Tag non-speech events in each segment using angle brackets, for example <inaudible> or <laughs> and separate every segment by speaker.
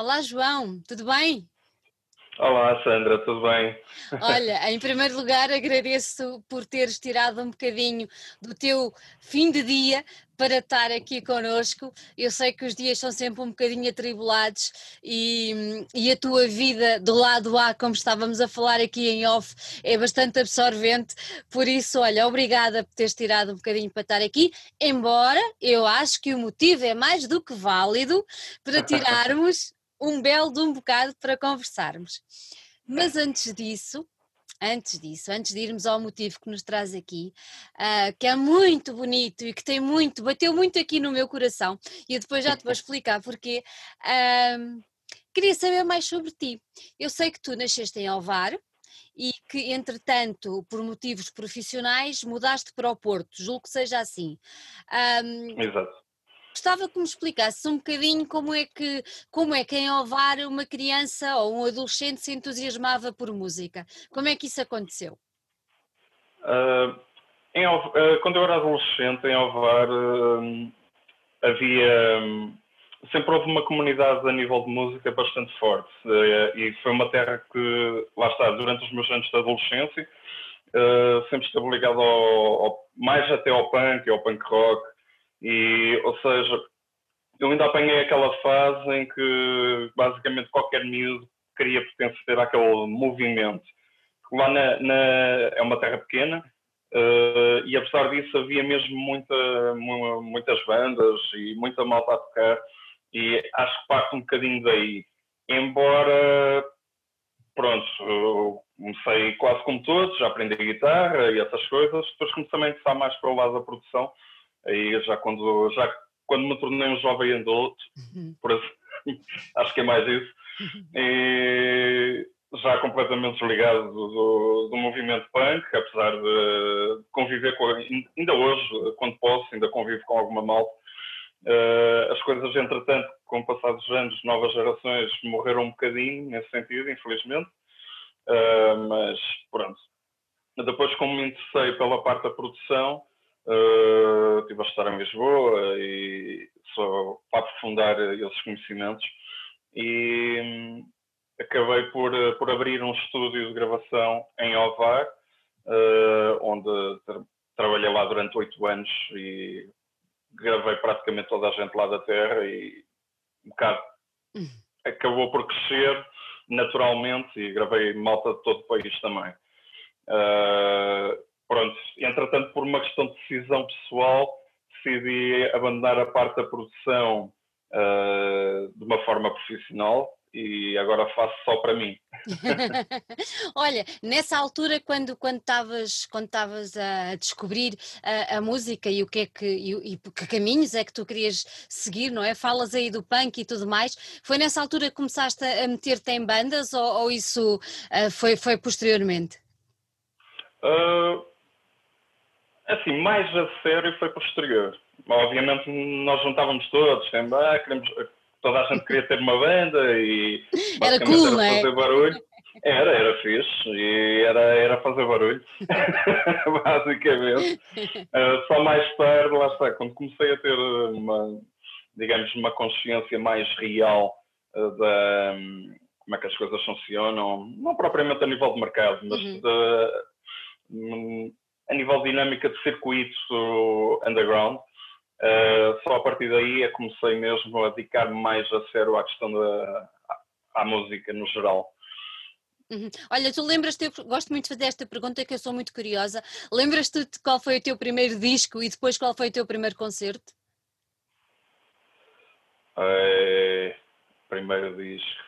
Speaker 1: Olá, João, tudo bem?
Speaker 2: Olá, Sandra, tudo bem?
Speaker 1: Olha, em primeiro lugar, agradeço por teres tirado um bocadinho do teu fim de dia para estar aqui connosco. Eu sei que os dias são sempre um bocadinho atribulados e, e a tua vida do lado A, como estávamos a falar aqui em off, é bastante absorvente. Por isso, olha, obrigada por teres tirado um bocadinho para estar aqui, embora eu acho que o motivo é mais do que válido para <laughs> tirarmos um belo de um bocado para conversarmos. Mas antes disso, antes disso, antes de irmos ao motivo que nos traz aqui, uh, que é muito bonito e que tem muito, bateu muito aqui no meu coração, e eu depois já te vou <laughs> explicar porque uh, queria saber mais sobre ti. Eu sei que tu nasceste em Alvar e que, entretanto, por motivos profissionais, mudaste para o Porto, julgo que seja assim.
Speaker 2: Um, Exato.
Speaker 1: Gostava que me explicasse um bocadinho como é que, como é que em Ovar uma criança ou um adolescente se entusiasmava por música. Como é que isso aconteceu?
Speaker 2: Uh, em, uh, quando eu era adolescente, em Ovar, uh, havia. Um, sempre houve uma comunidade a nível de música bastante forte. e foi uma terra que, lá está, durante os meus anos de adolescência, sempre esteve ligado ao, ao, mais até ao punk, ao punk rock. E, ou seja, eu ainda apanhei aquela fase em que basicamente qualquer miúdo queria pertencer àquele movimento. Lá na, na é uma terra pequena uh, e apesar disso havia mesmo muita, muitas bandas e muita malta a tocar e acho que parte um bocadinho daí. Embora, pronto, comecei quase como todos, já aprendi guitarra e essas coisas, depois comecei a interessar mais para o lado da produção Aí já quando, já quando me tornei um jovem adulto, uhum. assim, <laughs> acho que é mais isso, uhum. e já completamente desligado do, do, do, movimento punk, apesar de conviver com, ainda hoje, quando posso, ainda convivo com alguma malta. Uh, as coisas, entretanto, com o passar dos anos, novas gerações morreram um bocadinho nesse sentido, infelizmente. Uh, mas pronto. Depois, como me interessei pela parte da produção, Uh, estive a estar em Lisboa e só para aprofundar esses conhecimentos e um, acabei por, por abrir um estúdio de gravação em Ovar, uh, onde tra trabalhei lá durante oito anos e gravei praticamente toda a gente lá da terra e um bocado uhum. acabou por crescer naturalmente e gravei malta de todo o país também. Uh, pronto, entretanto, por uma questão de decisão pessoal, decidi abandonar a parte da produção uh, de uma forma profissional e agora faço só para mim. <laughs>
Speaker 1: Olha, nessa altura quando quando estavas quando a descobrir a, a, música e o que é que e, e, que caminhos é que tu querias seguir, não é? Falas aí do punk e tudo mais. Foi nessa altura que começaste a meter-te em bandas ou, ou isso uh, foi foi posteriormente?
Speaker 2: Uh, Assim, mais a sério foi posterior. Obviamente nós juntávamos todos, sempre, ah, queremos, toda a gente queria ter uma banda e
Speaker 1: era cool,
Speaker 2: era é? fazer barulho. Era, era fixe e era, era fazer barulho, <laughs> basicamente. Uh, só mais tarde, lá está, quando comecei a ter uma, digamos, uma consciência mais real uh, da um, como é que as coisas funcionam, não propriamente a nível de mercado, mas uhum. de, um, a nível de dinâmica de circuito underground. Uh, só a partir daí é que comecei mesmo a dedicar mais a sério à questão da à, música no geral.
Speaker 1: Uhum. Olha, tu lembras-te, eu gosto muito de fazer esta pergunta que eu sou muito curiosa. Lembras-te de qual foi o teu primeiro disco e depois qual foi o teu primeiro concerto?
Speaker 2: É, primeiro disco.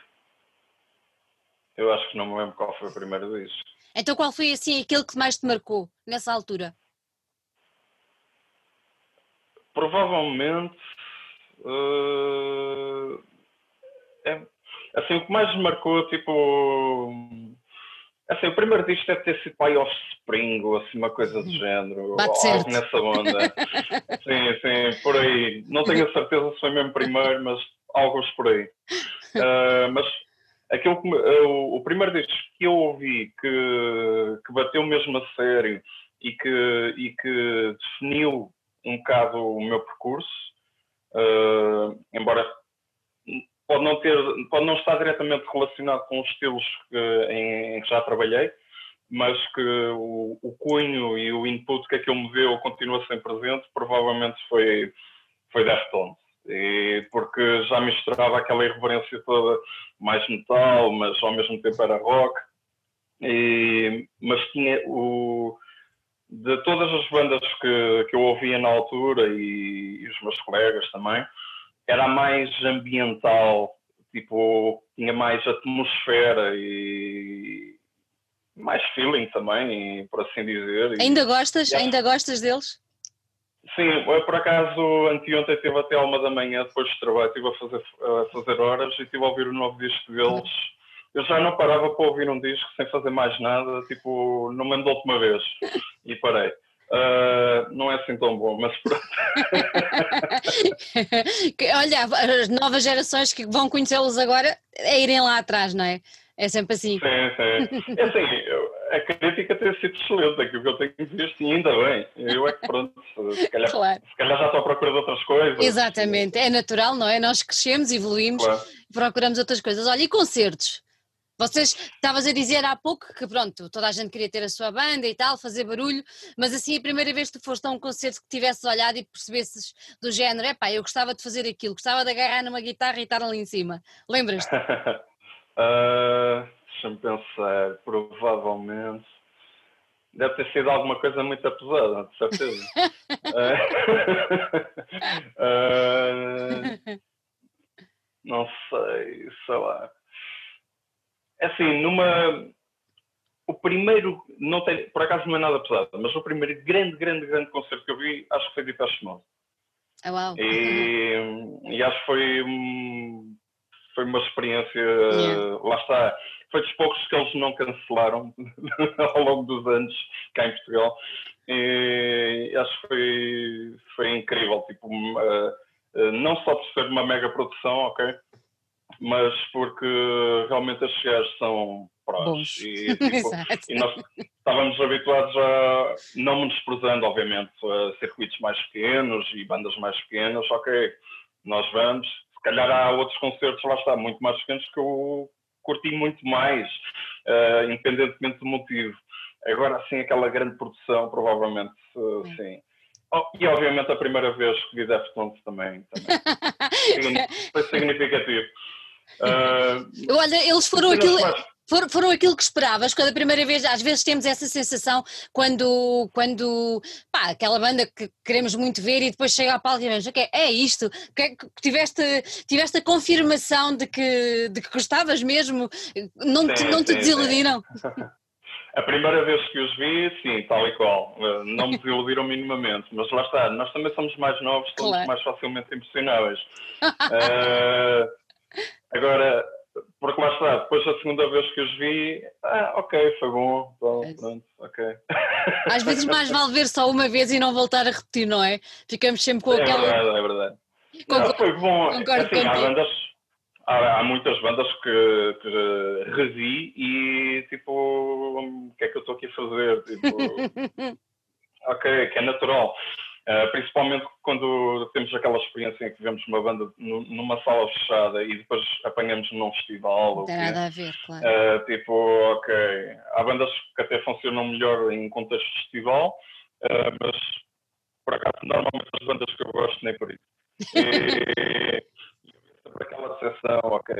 Speaker 2: Eu acho que não me lembro qual foi o primeiro disco.
Speaker 1: Então qual foi assim aquele que mais te marcou nessa altura?
Speaker 2: Provavelmente uh, é, assim, o que mais me marcou, tipo assim, o primeiro disco deve ter sido Pai Offspring ou assim, uma coisa do género,
Speaker 1: Bate
Speaker 2: ou
Speaker 1: certo.
Speaker 2: algo nessa onda. <laughs> sim, sim, por aí. Não tenho a certeza se foi mesmo primeiro, mas alguns por aí. Uh, mas aquilo que, uh, o, primeiro disco que eu ouvi que, que bateu mesmo a sério e que, e que definiu um bocado o meu percurso, uh, embora pode não ter, pode não estar diretamente relacionado com os estilos que, em, em, que já trabalhei, mas que o, o, cunho e o input que aquilo me deu continua sempre presente, provavelmente foi, foi Deftones. E porque já misturava aquela irreverência toda, mais metal, mas ao mesmo tempo era rock. E, mas tinha o, de todas as bandas que, que eu ouvia na altura e, e, os meus colegas também, era mais ambiental, tipo, tinha mais atmosfera e mais feeling também, por assim dizer.
Speaker 1: Ainda gostas? E, Ainda gostas deles?
Speaker 2: Sim, por acaso anteontem estive até uma da manhã depois do trabalho, estive a fazer, a fazer horas e estive a ouvir o novo disco deles. Eu já não parava para ouvir um disco sem fazer mais nada, tipo, não me andou uma vez e parei. Uh, não é assim tão bom, mas pronto. <laughs>
Speaker 1: Olha, as novas gerações que vão conhecê-los agora é irem lá atrás, não é? É sempre assim.
Speaker 2: Sim, sim. É assim, a crítica tem sido excelente, aquilo que eu tenho visto, e ainda bem. Eu é que pronto, se calhar, claro. se calhar já estou à procura de outras coisas.
Speaker 1: Exatamente, é natural, não é? Nós crescemos, evoluímos, claro. procuramos outras coisas. Olha, e concertos? Vocês estavas a dizer há pouco que pronto, toda a gente queria ter a sua banda e tal, fazer barulho, mas assim a primeira vez que tu foste a um concerto que tivesses olhado e percebesses do género, é pá, eu gostava de fazer aquilo, gostava de agarrar numa guitarra e estar ali em cima. Lembras-te?
Speaker 2: uh, <laughs> <laughs> Deixa-me pensar, provavelmente. Deve ter sido alguma coisa muito pesada, de certeza. uh, <laughs> <laughs> não sei, sei lá. É assim, numa. O primeiro, não tem, por acaso não é nada pesado, mas o primeiro grande, grande, grande concerto que eu vi, acho que foi de Depeche Mode.
Speaker 1: Oh, wow.
Speaker 2: e, e, acho que foi, foi uma experiência, yeah. lá está, foi dos poucos que eles não cancelaram <laughs> ao longo dos anos cá em Portugal. E acho que foi, foi incrível, tipo, uh, não só por ser uma mega produção, ok? mas porque realmente as chegadas são prós. E, tipo, <laughs> e, nós estávamos habituados a, não menosprezando, obviamente, a circuitos mais pequenos e bandas mais pequenas, ok, nós vamos. Se calhar há outros concertos, lá está, muito mais pequenos que eu curti muito mais, uh, independentemente do motivo. Agora, assim, aquela grande produção, provavelmente, uh, sim. Oh, e obviamente a primeira vez que vi Deftones também, também. <laughs> foi significativo.
Speaker 1: Uh, Olha, eles foram aquilo, foram, foram aquilo que esperavas, quando a primeira vez, às vezes temos essa sensação quando, quando pá, aquela banda que queremos muito ver e depois chega a palco e vemos, ok, é isto, que, tiveste, tiveste a confirmação de que, de que gostavas mesmo, não, sim, te, não te desiludiram? <laughs>
Speaker 2: A primeira vez que os vi, sim, tal e qual. Eh, não me desiludiram minimamente, mas lá está, nós também somos mais novos, somos claro. mais facilmente impressionáveis. uh, Agora, porque lá está, depois da segunda vez que os vi, ah, ok, foi bom, bom é pronto, ok.
Speaker 1: Às vezes mais vale ver só uma vez e não voltar a repetir, não é? Ficamos sempre com
Speaker 2: é
Speaker 1: aquela.
Speaker 2: É verdade, é verdade. Concordo, não, foi bom. Concordo assim, há, bandas, há, há, muitas bandas que, que revi e tipo, o que é que eu estou aqui a fazer? Tipo, <laughs> ok, que é natural. Uh, principalmente quando temos aquela experiência em que vemos uma banda numa sala fechada e depois apanhamos num festival.
Speaker 1: Não tem nada a ver, claro.
Speaker 2: Uh, tipo, ok, há bandas que até funcionam melhor em contexto de festival, uh, mas por acaso normalmente as bandas que eu gosto nem por isso. E, por aquela sessão, ok,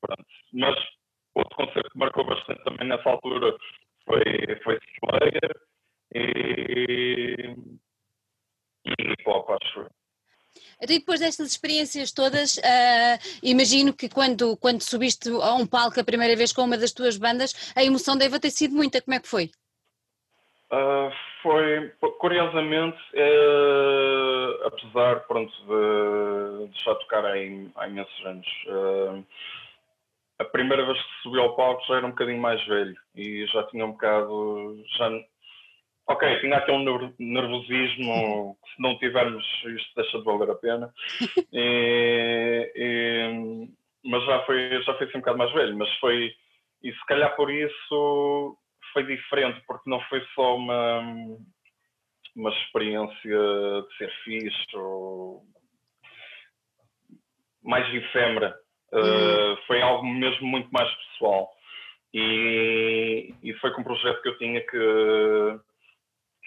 Speaker 2: pronto. Mas outro concerto que marcou bastante também nessa altura foi, foi Slayer e e hip hop, acho
Speaker 1: então, e depois destas experiências todas, uh, imagino que quando, quando subiste a um palco a primeira vez com uma das tuas bandas, a emoção deve ter sido muita. Como é que foi?
Speaker 2: Uh, foi, curiosamente, uh, apesar pronto, de, de já tocar há, há imensos anos, uh, a primeira vez que subi ao palco já era um bocadinho mais velho e já tinha um bocado, já Ok, tinha aqui um nervosismo que se não tivermos isto deixa de valer a pena. <laughs> E, e, mas já foi, já foi assim um bocado mais velho, mas foi, e se calhar por isso foi diferente, porque não foi só uma, uma experiência de ser fixe ou mais efêmera. Uh, foi algo mesmo muito mais pessoal. E, e foi com um projeto que eu tinha que,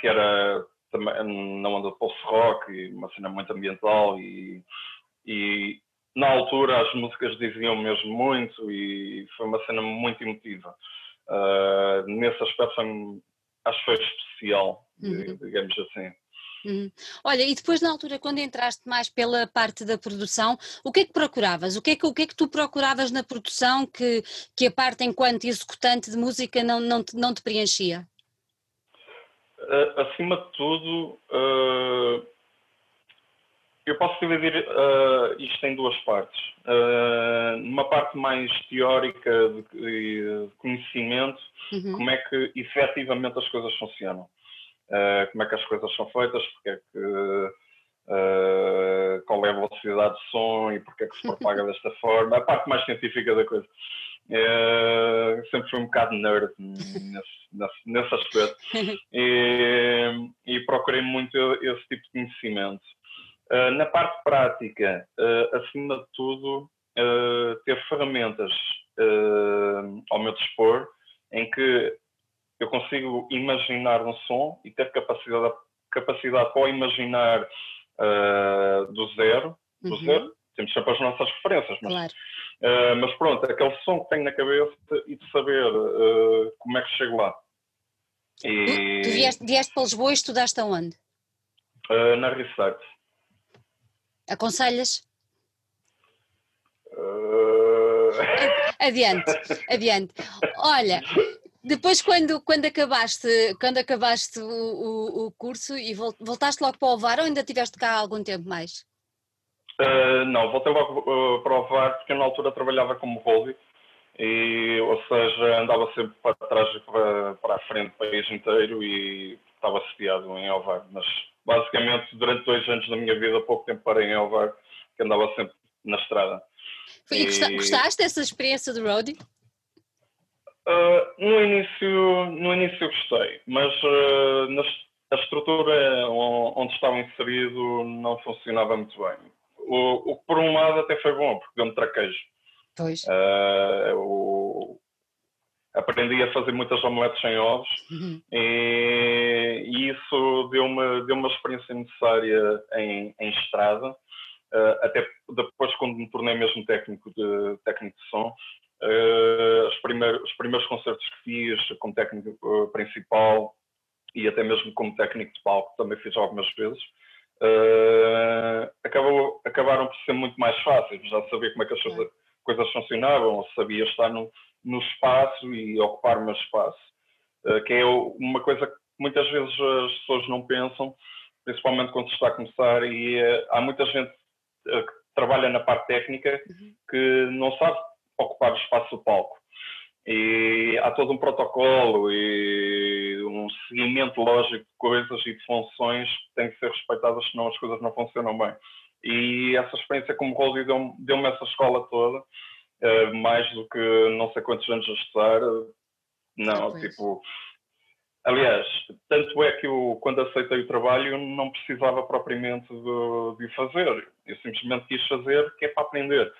Speaker 2: que era também na onda de post-rock e uma cena muito ambiental e, e na altura as músicas diziam mesmo muito e foi uma cena muito emotiva. Uh, nesse aspecto foi, acho que foi especial, uhum. digamos assim.
Speaker 1: Uhum. Olha, e depois na altura, quando entraste mais pela parte da produção, o que é que procuravas? O que é que, o que, é que tu procuravas na produção que, que a parte enquanto executante de música não, não, te, não te preenchia?
Speaker 2: Uh, acima de tudo, uh, eu posso dividir uh, isto em duas partes. Uh, numa parte mais teórica de, de conhecimento, uhum. como é que efetivamente as coisas funcionam. Uh, como é que as coisas são feitas, porque é que, qual é a velocidade de som e porque é que se propaga <laughs> desta forma. A parte mais científica da coisa. Sempre fui um bocado nerd nesse, nesse, nesse aspecto <laughs> e, e procurei muito esse tipo de conhecimento. Uh, na parte prática, uh, acima de tudo, uh, ter ferramentas ao meu dispor em que eu consigo imaginar um som e ter capacidade, capacidade para imaginar do zero, do uhum. zero, temos sempre as nossas referências, mas, claro. mas pronto, aquele som que tenho na cabeça e de saber como é que chego lá.
Speaker 1: E... Tu vieste, vieste para Lisboa e estudaste aonde?
Speaker 2: na Research.
Speaker 1: Aconselhas? Uh... <laughs> Adiante, adiante. Olha, depois quando, quando acabaste, quando acabaste o, o, o curso e voltaste logo para o Ovar ou ainda estiveste cá algum tempo mais?
Speaker 2: Uh, não, voltei logo uh, para o Ovar porque eu na altura trabalhava como holding e, ou seja, andava sempre para trás e para, para a frente o país inteiro e estava sediado em Ovar, mas basicamente durante dois anos da minha vida, pouco tempo parei em Elvar, que andava sempre na estrada.
Speaker 1: E, e... gostaste dessa experiência de roadie?
Speaker 2: Uh, no início, no início gostei, mas uh, a estrutura onde estava inserido não funcionava muito bem. O, o que por um lado até foi bom, porque deu-me traquejo.
Speaker 1: Pois.
Speaker 2: Uh, o, aprendi a fazer muitas omeletes sem ovos uhum. e, e, isso deu-me deu uma experiência necessária em, em estrada, uh, até depois quando me tornei mesmo técnico de, técnico de som, uh, os, primeiros, os primeiros concertos que fiz como técnico principal e até mesmo como técnico de palco, também fiz algumas vezes, acabou, acabaram por ser muito mais fáceis, já sabia como é que as coisas funcionavam, sabia estar num no espaço e ocupar o meu espaço, uh, que é uma coisa que muitas vezes as pessoas não pensam, principalmente quando se está a começar, e uh, há muita gente uh, que trabalha na parte técnica uhum. que não sabe ocupar o espaço do palco. E há todo um protocolo e um seguimento lógico de coisas e de funções que têm que ser respeitadas, senão as coisas não funcionam bem. E essa experiência como Rose deu-me deu essa escola toda uh, mais do que não sei quantos anos a estudar. Não, tipo. Aliás, tanto é que eu, quando aceitei o trabalho, não precisava propriamente de, de fazer. Eu simplesmente quis fazer, que é para aprender.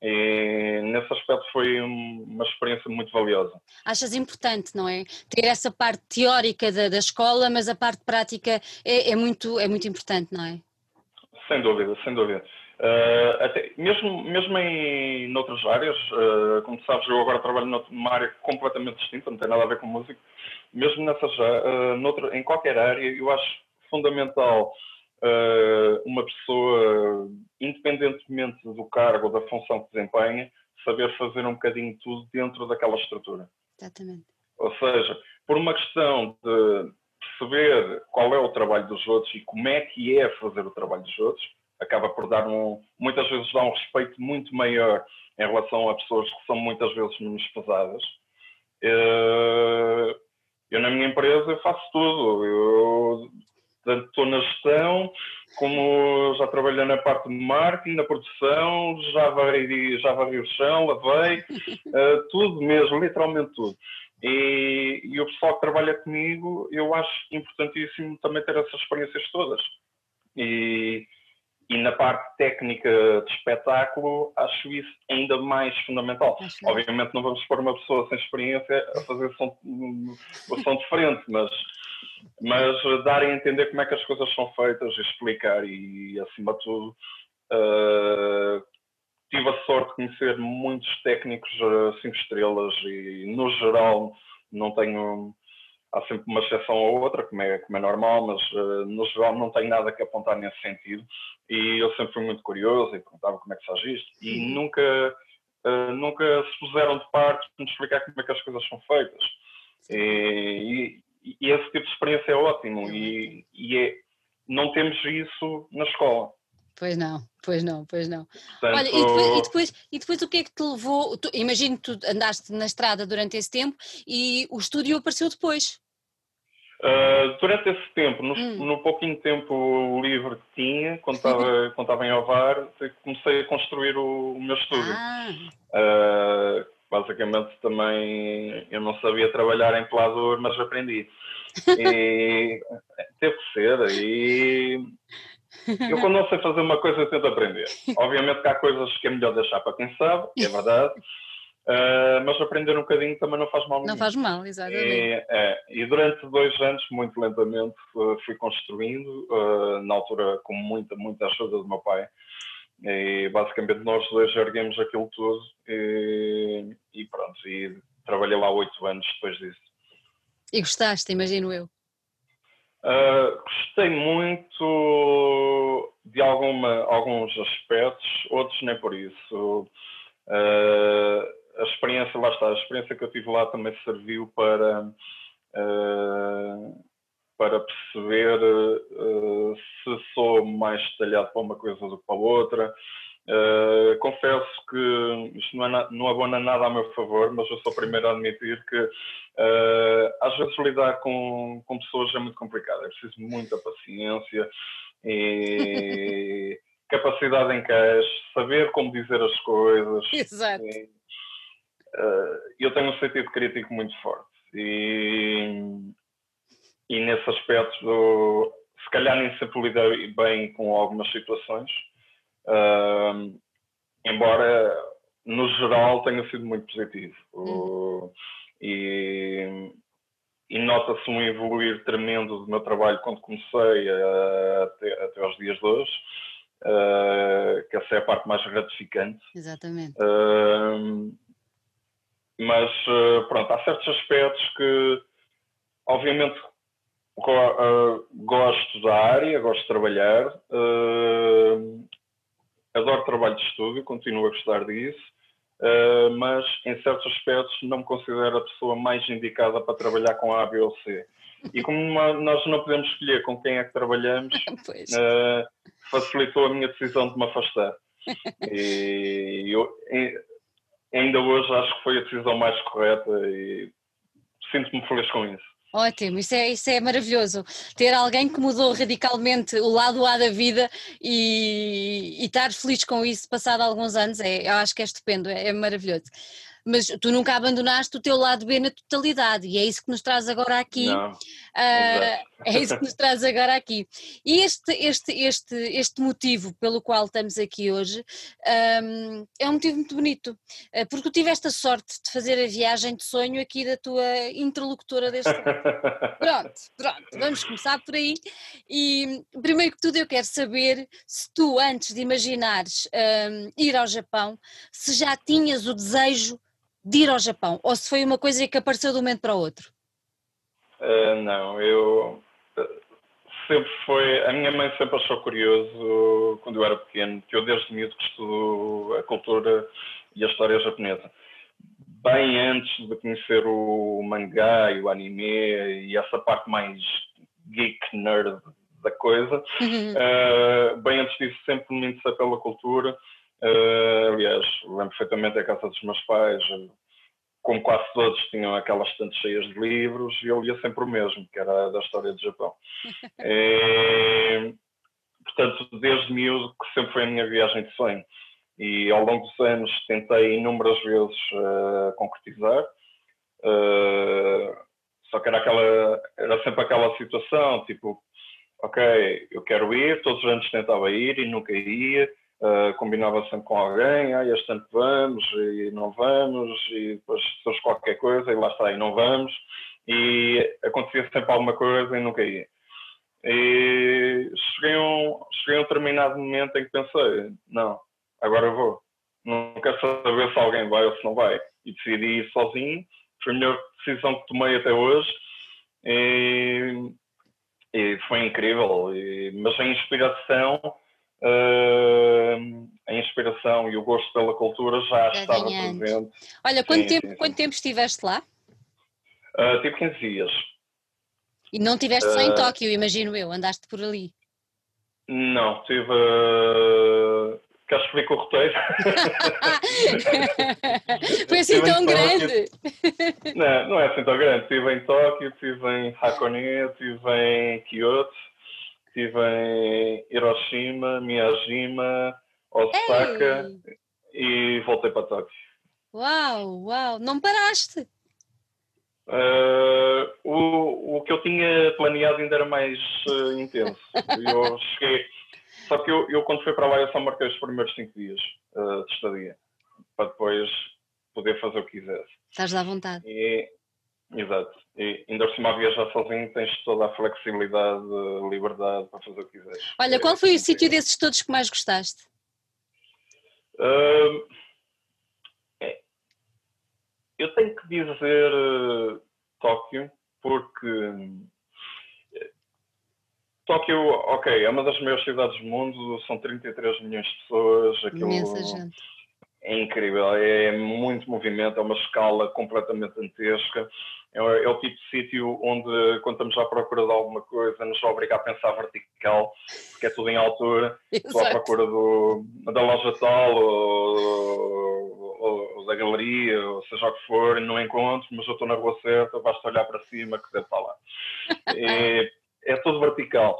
Speaker 2: E nesse aspecto foi uma experiência muito valiosa.
Speaker 1: Achas importante, não é? Ter essa parte teórica da, da escola, mas a parte prática é, é, muito, é muito importante, não é?
Speaker 2: Sem dúvida, sem dúvida. Uh, até, mesmo, mesmo em noutras áreas, uh, como sabes, eu agora trabalho numa área completamente distinta, não tem nada a ver com música. Mesmo nessas, uh, noutra, em qualquer área, eu acho fundamental uma pessoa, independentemente do cargo ou da função que desempenha, saber fazer um bocadinho tudo dentro daquela estrutura.
Speaker 1: Exatamente.
Speaker 2: Ou seja, por uma questão de perceber qual é o trabalho dos outros e como é que é fazer o trabalho dos outros, acaba por dar um, muitas vezes dá um respeito muito maior em relação a pessoas que são muitas vezes menos pesadas. Eh, eu na minha empresa faço tudo. Eu tanto estou na gestão, como já trabalhei na parte de marketing, na produção, já varri, já varri o chão, lavei, uh, <laughs> tudo mesmo, literalmente tudo. E, e, o pessoal que trabalha comigo, eu acho importantíssimo também ter essas experiências todas. E, e na parte técnica de espetáculo, acho isso ainda mais fundamental. Acho Obviamente não vamos pôr uma pessoa sem experiência a fazer som, o som diferente, mas, mas dar a entender como é que as coisas são feitas, explicar e, acima de tudo, uh, tive a sorte de conhecer muitos técnicos uh, cinco estrelas e, no geral, não tenho há sempre uma exceção ou outra, como é, como é normal, mas uh, no geral não tenho nada que apontar nesse sentido. E eu sempre fui muito curioso e perguntava como é que se faz isto. E nunca, uh, nunca se puseram de parte para me explicar como é que as coisas são feitas. E, e, esse tipo de experiência é ótimo. E, e é, não temos isso na escola.
Speaker 1: Pois não, pois não, pois não. Portanto, Olha, e depois, e, depois, e depois o que é que te levou? Tu, imagino que tu andaste na estrada durante esse tempo e o estúdio apareceu depois.
Speaker 2: Uh, durante esse tempo, no, hum. no, pouquinho tempo livre que tinha, quando estava, quando estava em Ovar, comecei a construir o, o meu estúdio. Ah. Uh, basicamente também eu não sabia trabalhar em pelador, mas aprendi. E <laughs> teve que ser. E eu quando não sei fazer uma coisa tento aprender. Obviamente que há coisas que é melhor deixar para quem sabe, é verdade. Uh, <laughs> mas aprender um bocadinho também não faz mal.
Speaker 1: Não faz mal, exatamente. E,
Speaker 2: é, e, durante dois anos, muito lentamente, fui construindo, uh, na altura com muita, muita ajuda do meu pai. E basicamente nós dois erguemos aquilo tudo e, e pronto, e trabalhei lá oito anos depois disso.
Speaker 1: E gostaste, imagino eu.
Speaker 2: Uh, gostei muito de alguma, alguns aspectos, outros nem por isso. Uh, a experiência, lá está, a experiência que eu tive lá também serviu para, uh, para perceber se sou mais detalhado para uma coisa do que para outra. Uh, confesso que isto não, é não abona nada a meu favor, mas eu sou o primeiro a admitir que uh, às vezes lidar com, com pessoas é muito complicado. É preciso muita paciência e <laughs> capacidade em encaixe, saber como dizer as coisas.
Speaker 1: Exato. E,
Speaker 2: uh, eu tenho um sentido crítico muito forte e, e nesse aspecto, se calhar nem sempre lidei bem com algumas situações Uh, embora no geral tenha sido muito positivo. Uhum. e, e nota-se um evoluir tremendo do meu trabalho quando comecei a, até, até aos dias de hoje, uh, que essa é a parte mais gratificante.
Speaker 1: Exatamente.
Speaker 2: Uh, mas pronto, há certos aspectos que obviamente gosto da área, gosto de trabalhar, adoro trabalho de estúdio, continuo a gostar disso, uh, mas em certos aspectos não me considero a pessoa mais indicada para trabalhar com A, B ou C. E como nós não podemos escolher com quem é que trabalhamos, <laughs> uh, facilitou a minha decisão de me afastar. E eu ainda hoje acho que foi a decisão mais correta e sinto-me feliz com isso.
Speaker 1: Ótimo, isso é, isso é maravilhoso. Ter alguém que mudou radicalmente o lado A da vida e, e estar feliz com isso passado alguns anos, é, eu acho que é estupendo, é, é maravilhoso mas tu nunca abandonaste o teu lado B na totalidade e é isso que nos traz agora aqui.
Speaker 2: Não, uh,
Speaker 1: é isso que nos traz agora aqui. E este, este, este, este motivo pelo qual estamos aqui hoje um, é um motivo muito bonito, uh, porque tu tiveste a sorte de fazer a viagem de sonho aqui da tua interlocutora deste <laughs> Pronto, pronto, vamos começar por aí. E primeiro que tudo eu quero saber se tu, antes de imaginares um, ir ao Japão, se já tinhas o desejo de ir ao Japão? Ou se foi uma coisa que apareceu de um momento para o outro?
Speaker 2: Uh, não, eu sempre foi. A minha mãe sempre achou curioso quando eu era pequeno, que eu desde miúdo que estudo a cultura e a história japonesa. Bem antes de conhecer o mangá e o anime e essa parte mais geek nerd da coisa, uhum. uh, bem antes disso sempre me interessei pela cultura Uh, aliás, lembro perfeitamente a casa dos meus pais, como quase todos tinham aquelas estantes cheias de livros, e eu lia sempre o mesmo, que era da história do Japão. <laughs> e, portanto, desde miúdo, que sempre foi a minha viagem de sonho. E ao longo dos anos tentei inúmeras vezes uh, concretizar, uh, só que era, aquela, era sempre aquela situação, tipo, ok, eu quero ir, todos os anos tentava ir e nunca ia, uh, combinava sempre com alguém, ah, este ano vamos e não vamos, e depois surge qualquer coisa e lá está, e não vamos, e acontecia sempre alguma coisa e nunca ia. E cheguei a um, cheguei um determinado momento em que pensei, não, agora vou. Não quero saber se alguém vai ou se não vai. E decidi ir sozinho. Foi a melhor decisão que tomei até hoje. E, e foi incrível. E, mas a inspiração, uh, a inspiração e o gosto pela cultura já, já estava presente.
Speaker 1: Olha, quanto, sim, tempo, sim, sim. quanto tempo estiveste lá?
Speaker 2: Uh, tive 15 dias.
Speaker 1: E não estiveste uh, só em ah, Tóquio, imagino eu, andaste por ali.
Speaker 2: Não, estive. Uh, queres que com o roteiro? <laughs>
Speaker 1: Foi assim tão grande?
Speaker 2: Não, não é assim tão grande. Estive em Tóquio, estive em Hakone, estive em Kyoto, estive em Hiroshima, Miyajima, Osaka Ei. e voltei para Tóquio.
Speaker 1: Uau, uau, não paraste?
Speaker 2: Uh, o, o que eu tinha planeado ainda era mais uh, intenso. <laughs> Eu cheguei. Só que eu, eu, quando fui para lá, eu só marquei os primeiros cinco dias uh, de estadia, para depois poder fazer o que quisesse.
Speaker 1: Estás à vontade.
Speaker 2: E, exato. E ainda por cima, a viajar sozinho, tens toda a flexibilidade, liberdade para fazer o que quiseres.
Speaker 1: Olha, é, qual foi o sítio desses todos que mais gostaste?
Speaker 2: Uh, eu tenho que dizer uh, Tóquio, porque uh, Tóquio, ok, é uma das maiores cidades do mundo, são 33 milhões de pessoas.
Speaker 1: Aquilo Imensa gente.
Speaker 2: É incrível, é muito movimento, é uma escala completamente dantesca. É, é, o tipo de sítio onde, quando estamos à procura de alguma coisa, nos obriga a pensar vertical, porque é tudo em altura. <laughs> Estou à procura do, da loja tal, ou, ou, ou, da galeria, ou seja o que for, e não encontro, mas eu estou na rua certa, basta olhar para cima que deve estar lá. É, <laughs> é tudo vertical.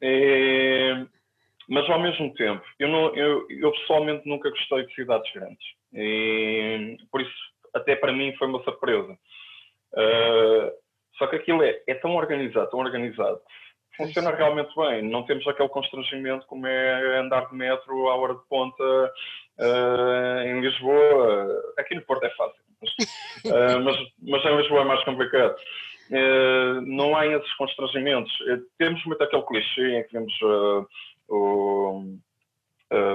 Speaker 2: É, mas ao mesmo tempo, eu, não, eu, eu, pessoalmente nunca gostei de cidades grandes. E, por isso, até para mim foi uma surpresa. Uh, só que aquilo é, é tão organizado, tão organizado, funciona realmente bem. Não temos aquele constrangimento como é andar de metro à hora de ponta Uh, em Lisboa, aqui no Porto é fácil, mas, uh, <laughs> mas, mas, em Lisboa é mais complicado. Uh, não há esses constrangimentos. temos muito aquele clichê em que vemos o,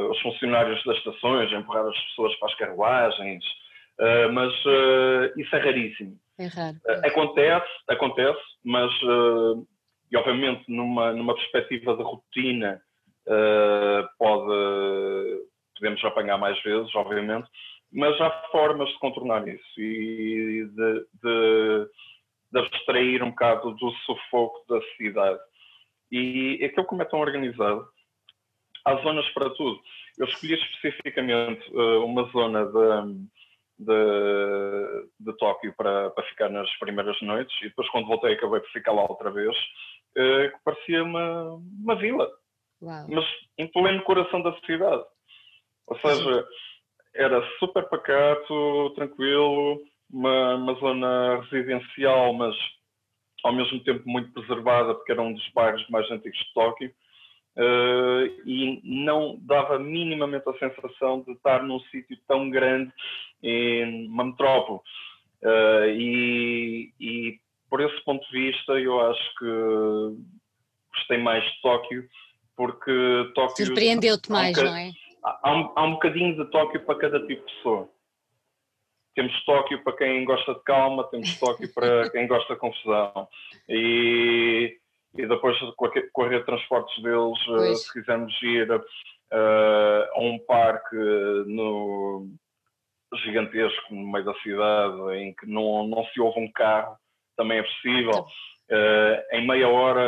Speaker 2: os funcionários das estações empurrar as pessoas para as carruagens, mas isso é raríssimo.
Speaker 1: É raro.
Speaker 2: acontece, acontece, mas e obviamente numa, numa perspectiva de rotina pode podemos apanhar mais vezes, obviamente, mas há formas de contornar isso e de, de, de abstrair um bocado do sufoco da cidade. E aquilo como é tão organizado, há zonas para tudo. Eu escolhi especificamente uh, uma zona de, de, de Tóquio para, para ficar nas primeiras noites e depois quando voltei acabei por ficar lá outra vez, uh, que parecia uma, uma vila,
Speaker 1: Uau.
Speaker 2: mas em pleno coração da cidade. Ou seja, era super pacato, tranquilo, uma, uma zona residencial, mas ao mesmo tempo muito preservada, porque era um dos bairros mais antigos de Tóquio. Uh, e não dava minimamente a sensação de estar num sítio tão grande, em uma metrópole. Uh, e, e, por esse ponto de vista, eu acho que gostei mais de Tóquio, porque Tóquio.
Speaker 1: Surpreendeu-te mais, não é?
Speaker 2: há um, há um bocadinho de Tóquio para cada tipo de pessoa. Temos Tóquio para quem gosta de calma, temos Tóquio para quem gosta de confusão. E, e depois com a, com a rede de transportes deles, uh, se quisermos ir uh, a um parque no, gigantesco no meio da cidade, em que não, não se ouve um carro, também é possível. Uh, em meia hora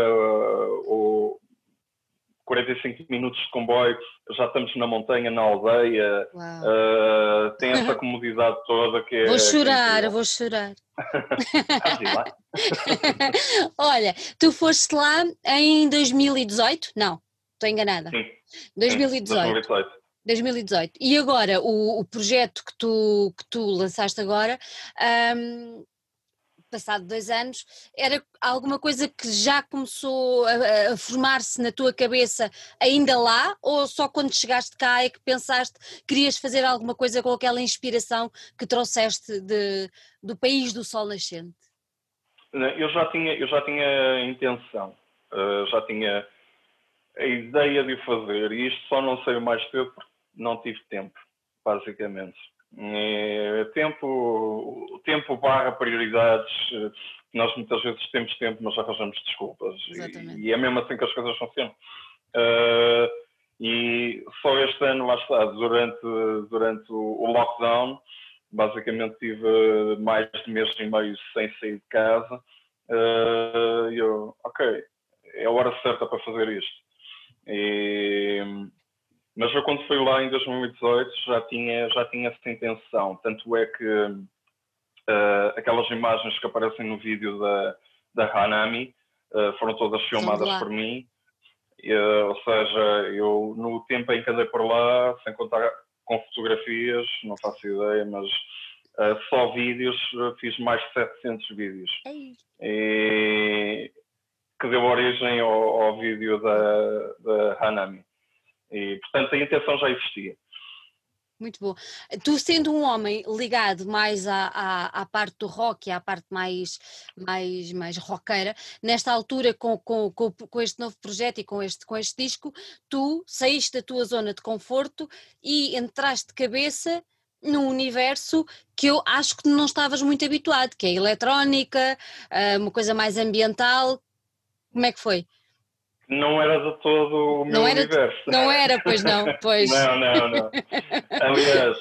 Speaker 2: 45 minutos de comboio, já estamos na montanha, na aldeia, uh, tem essa comodidade toda que é.
Speaker 1: Vou chorar, que é vou chorar. <laughs> <laughs> Olha, tu foste lá em 2018? Não, estou enganada.
Speaker 2: Sim.
Speaker 1: 2018. 2018. 2018. E agora, o, o projeto que tu, que tu lançaste agora, um, passado dois anos, era alguma coisa que já começou a, a formar-se na tua cabeça ainda lá, ou só quando chegaste cá é que pensaste que querias fazer alguma coisa com aquela inspiração que trouxeste de, do país do sol nascente?
Speaker 2: Eu já tinha, eu já tinha intenção, uh, já tinha a ideia de fazer, e isto só não sei o mais cedo porque não tive tempo, basicamente. É, tempo, tempo barra prioridades. Nós muitas vezes temos tempo, mas arranjamos desculpas. E, e, é mesmo assim que as coisas funcionam. Uh, e só este ano, lá está, durante, durante o lockdown, basicamente tive mais de mês e meio sem sair de casa. Uh, eu, ok, é a hora certa para fazer isto. E, mas eu quando fui lá em 2018 já tinha, já tinha essa intenção. Tanto é que uh, aquelas imagens que aparecem no vídeo da, da Hanami uh, foram todas filmadas por mim. Uh, ou seja, eu no tempo em que andei por lá, sem contar com fotografias, não faço ideia, mas só vídeos, fiz mais de 700 vídeos. E, que deu origem ao, ao vídeo da, da Hanami. E, portanto, a intenção já existia.
Speaker 1: Muito bom. Tu sendo um homem ligado mais à, à, à, parte do rock, à parte mais, mais, mais roqueira, nesta altura com, com, com, com, este novo projeto e com este, com este disco, tu saíste da tua zona de conforto e entraste de cabeça num universo que eu acho que não estavas muito habituado, que é a eletrónica, ah, uma coisa mais ambiental. Como é que foi?
Speaker 2: Não era de todo o meu
Speaker 1: não era,
Speaker 2: universo.
Speaker 1: Não era, pois não, pois.
Speaker 2: não, não, não. <laughs> Aliás,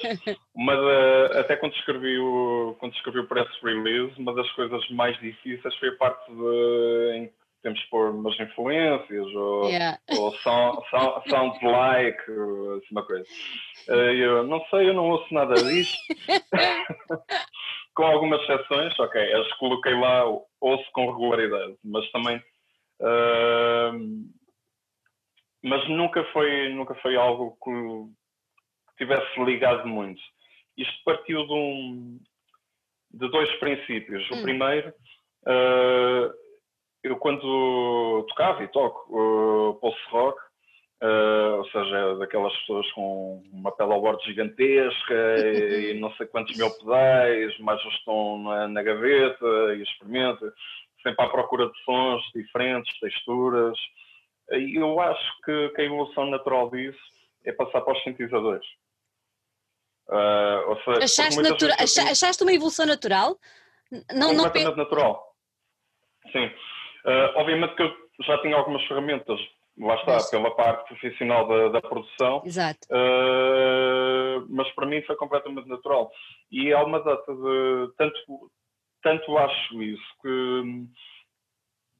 Speaker 2: uma da, até quando escrevi, o, quando escrevi o press release, uma das coisas mais difíceis foi a parte de, em que temos que pôr umas influências ou, yeah. ou sound, sound, sound like, assim uma coisa. Eh, eu não sei, eu não ouço nada disto. <laughs> com algumas exceções, ok, as coloquei lá, ouço com regularidade, mas também mas nunca foi, nunca foi algo que, que tivesse ligado muito. Isto partiu de, um, de dois princípios. Hum. O primeiro, uh, eu quando tocava e toco uh, post-rock, uh, ou seja, daquelas pessoas com uma pedalboard gigantesca e <laughs> não sei quantos mil pedais, mais os estão na, na gaveta e experimenta sempre à procura de sons diferentes, texturas. E eu acho que, que, a evolução natural disso é passar para os sintetizadores.
Speaker 1: Uh, seja, achaste, natura vezes, achaste uma evolução natural?
Speaker 2: Não, completamente não... natural. Sim. Uh, obviamente que eu já tinha algumas ferramentas, lá está, Isso. pela parte profissional da, da produção.
Speaker 1: Exato.
Speaker 2: Uh, mas para mim foi completamente natural. E há uma data de tanto tanto acho isso que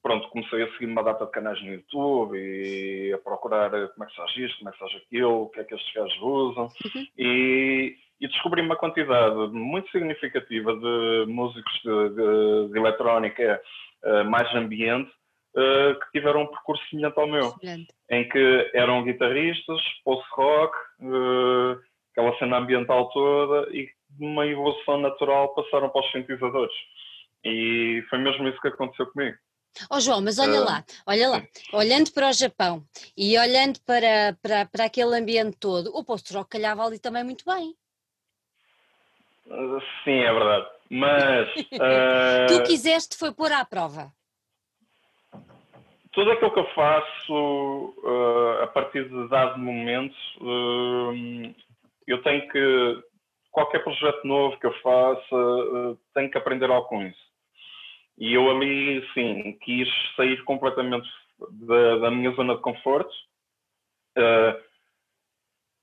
Speaker 2: pronto, comecei a seguir uma data de canais no YouTube e a procurar como é que se faz isto, como é que se faz aquilo, o que é que estes gajos usam uhum. e, e, descobri uma quantidade muito significativa de músicos de, de, de eletrónica uh, mais ambiente uh, que tiveram um percurso semelhante ao meu, em que eram guitarristas, post-rock, uh, aquela cena ambiental toda e de uma evolução natural passaram para os sintetizadores. E foi mesmo isso que aconteceu comigo.
Speaker 1: Oh João, mas olha uh, lá, olha lá, olhando para o Japão e olhando para, para, para aquele ambiente todo, o post-rock calhava ali também muito bem.
Speaker 2: Uh, sim, é verdade. Mas.
Speaker 1: Uh, <laughs> tu quiseste foi pôr à prova.
Speaker 2: Tudo aquilo que eu faço a partir de dado momento, eu tenho que. Qualquer projeto novo que eu faça, tenho que aprender algo com isso. E eu ali, sim, quis sair completamente da, da minha zona de conforto. Uh,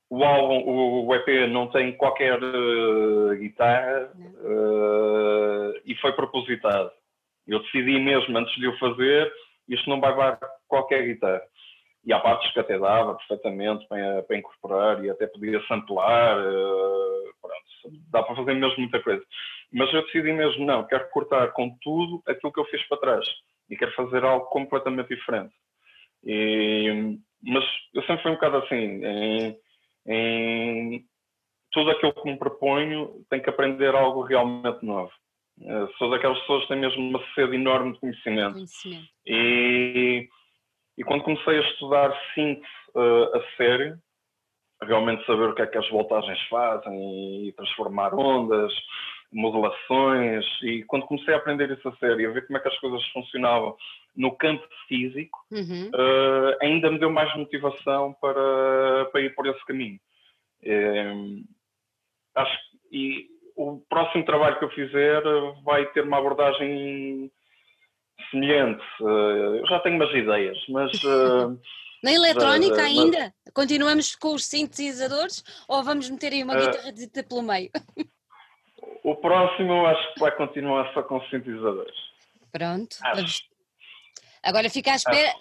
Speaker 2: o álbum, o EP não tem qualquer uh, guitarra uh, e foi propositado. Eu decidi mesmo, antes de o fazer, isto não vai levar qualquer guitarra. E há partes que até dava perfeitamente para, para incorporar e até podia samplar. Uh, pronto, dá para fazer mesmo muita coisa. Mas eu decidi mesmo, não, quero cortar com tudo aquilo que eu fiz para trás e quero fazer algo completamente diferente. E, mas eu sempre fui um bocado assim, em, em tudo aquilo que me proponho, tenho que aprender algo realmente novo. Uh, sou daquelas pessoas que têm mesmo uma sede enorme de conhecimento. conhecimento. E, e quando comecei a estudar síntese uh, a sério, realmente saber o que é que as voltagens fazem e transformar ondas, modulações, e quando comecei a aprender isso a sério, a ver como é que as coisas funcionavam no campo físico, uhum. uh, ainda me deu mais motivação para, para ir por esse caminho. É, acho e o próximo trabalho que eu fizer vai ter uma abordagem semelhante. Uh, eu já tenho umas ideias, mas. Uh, <laughs>
Speaker 1: Na eletrónica mas, ainda? Mas... Continuamos com os sintetizadores ou vamos meter aí uma guitarra pelo meio? <laughs>
Speaker 2: O próximo acho que vai continuar só com sintetizadores.
Speaker 1: Pronto. Acho. Agora fica à espera,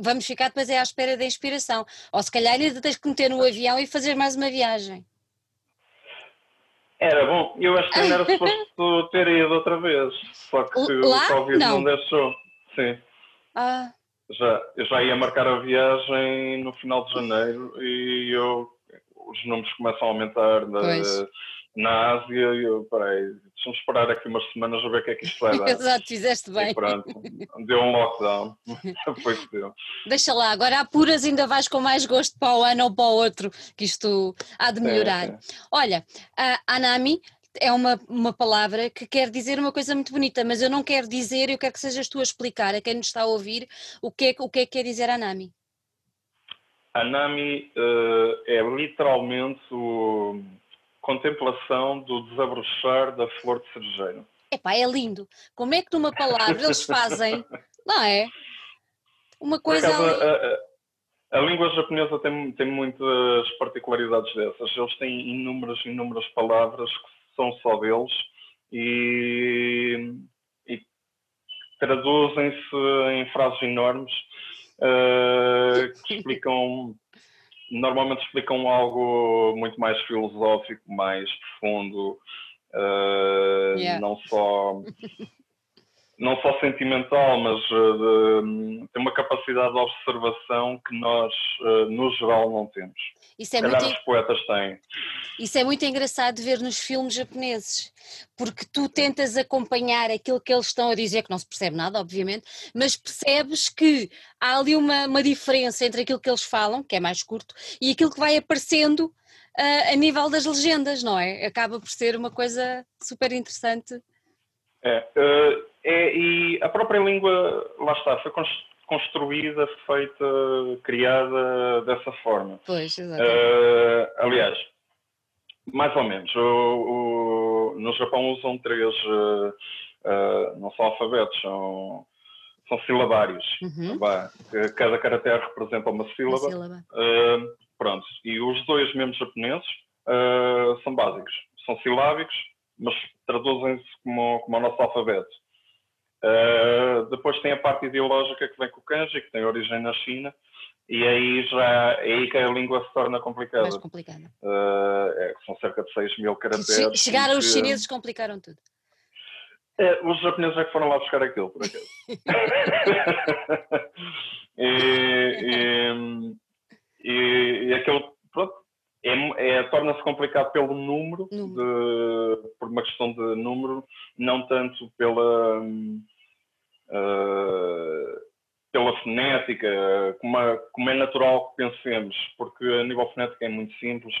Speaker 1: vamos ficar depois é à espera da inspiração. Ou se calhar ainda tens que meter no avião e fazer mais uma viagem.
Speaker 2: Era bom, eu acho que ainda era <laughs> suposto ter ido outra vez, só que Lá? o Covid não, não deixou. Sim. Ah. Já, eu já ia marcar a viagem no final de janeiro e eu, os números começam a aumentar. Pois na Ásia e eu, peraí, deixa-me esperar aqui umas semanas a ver o que é que isto vai <laughs> dar.
Speaker 1: Exato, fizeste bem.
Speaker 2: E pronto, deu um lockdown, <laughs> foi que deu.
Speaker 1: Deixa lá, agora apuras ainda vais com mais gosto para o ano ou para o outro, que isto há de melhorar. É, é. Olha, a Anami é uma, uma palavra que quer dizer uma coisa muito bonita, mas eu não quero dizer, eu quero que sejas tu a explicar a quem nos está a ouvir o que é, o que, é que quer dizer Anami.
Speaker 2: Anami uh, é literalmente o contemplação do desabrochar da flor de cerejeiro.
Speaker 1: Epá, é lindo. Como é que numa palavra eles fazem, não é? Uma coisa. Acaso,
Speaker 2: a, a, língua japonesa tem, tem muitas particularidades dessas. Eles têm inúmeras, inúmeras palavras que são só deles e, e traduzem-se em frases enormes uh, que <laughs> explicam normalmente explicam algo muito mais filosófico, mais profundo, uh, yeah. não só não só sentimental, mas uh, de, tem uma capacidade de observação que nós, uh, no geral, não temos. Isso é muito... os poetas têm.
Speaker 1: Isso é muito engraçado ver nos filmes japoneses, porque tu tentas acompanhar aquilo que eles estão a dizer, que não se percebe nada, obviamente, mas percebes que há ali uma, uma diferença entre aquilo que eles falam, que é mais curto, e aquilo que vai aparecendo uh, a nível das legendas, não é? Acaba por ser uma coisa super interessante.
Speaker 2: É, uh, é, e a própria língua, lá está, foi construída, feita, criada dessa forma.
Speaker 1: Pois, exatamente. Uh,
Speaker 2: aliás, mais ou menos. O, o, no Japão usam três, uh, uh, não são alfabetos, são, são silabários. Uhum. Cada caractere representa uma sílaba. Uma sílaba. pronto. E os dois mesmo japoneses são básicos. São silábicos, mas traduzem-se como, como o nosso alfabeto. Uh, depois tem a parte ideológica que vem com o kanji, que tem origem na China, e aí já é aí que a língua se torna complicada.
Speaker 1: Mais complicada.
Speaker 2: Uh, é, são cerca de 6 mil caracteres.
Speaker 1: Chegaram os chineses, complicaram tudo.
Speaker 2: É, os japoneses é que foram lá buscar aquilo, por acaso. <laughs> <laughs> e, e, e, e aquele, pronto, é, é, torna-se complicado pelo número, número. De, por uma questão de número, não tanto pela, uh, pela fonética, como, é, como é natural que pensemos, porque a nível fonético é muito simples,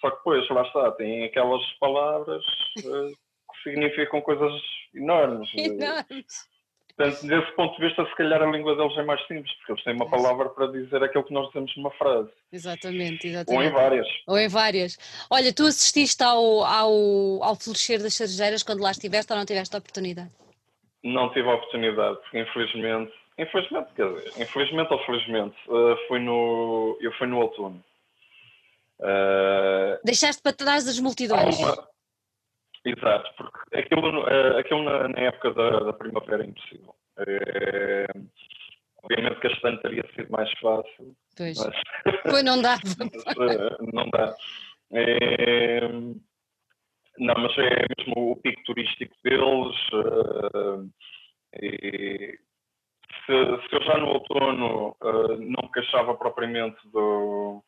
Speaker 2: só que depois, lá está, tem aquelas palavras uh, que significam coisas enormes. <laughs>
Speaker 1: Enormes.
Speaker 2: Portanto, desse ponto de vista, se calhar a língua deles é mais simples, porque eles têm uma palavra para dizer aquilo que nós dizemos numa frase.
Speaker 1: Exatamente, exatamente.
Speaker 2: Ou em várias.
Speaker 1: Ou em várias. Olha, tu assististe ao, ao, ao florescer das cerejeiras quando lá estiveste ou não tiveste a oportunidade?
Speaker 2: Não tive a oportunidade, porque infelizmente, infelizmente, quer dizer, infelizmente ou felizmente, uh, fui no, eu fui no outono.
Speaker 1: Uh, Deixaste para trás as multidões. Uma,
Speaker 2: Exato, porque aquilo, eh, aquilo na, na época da, da, primavera é impossível. É, obviamente que este ano teria sido mais fácil.
Speaker 1: Pois, mas, pois não dá. <laughs>
Speaker 2: Eh, não dá. É, não, mas é mesmo o pico turístico deles. se, se, eu já no outono não queixava propriamente do,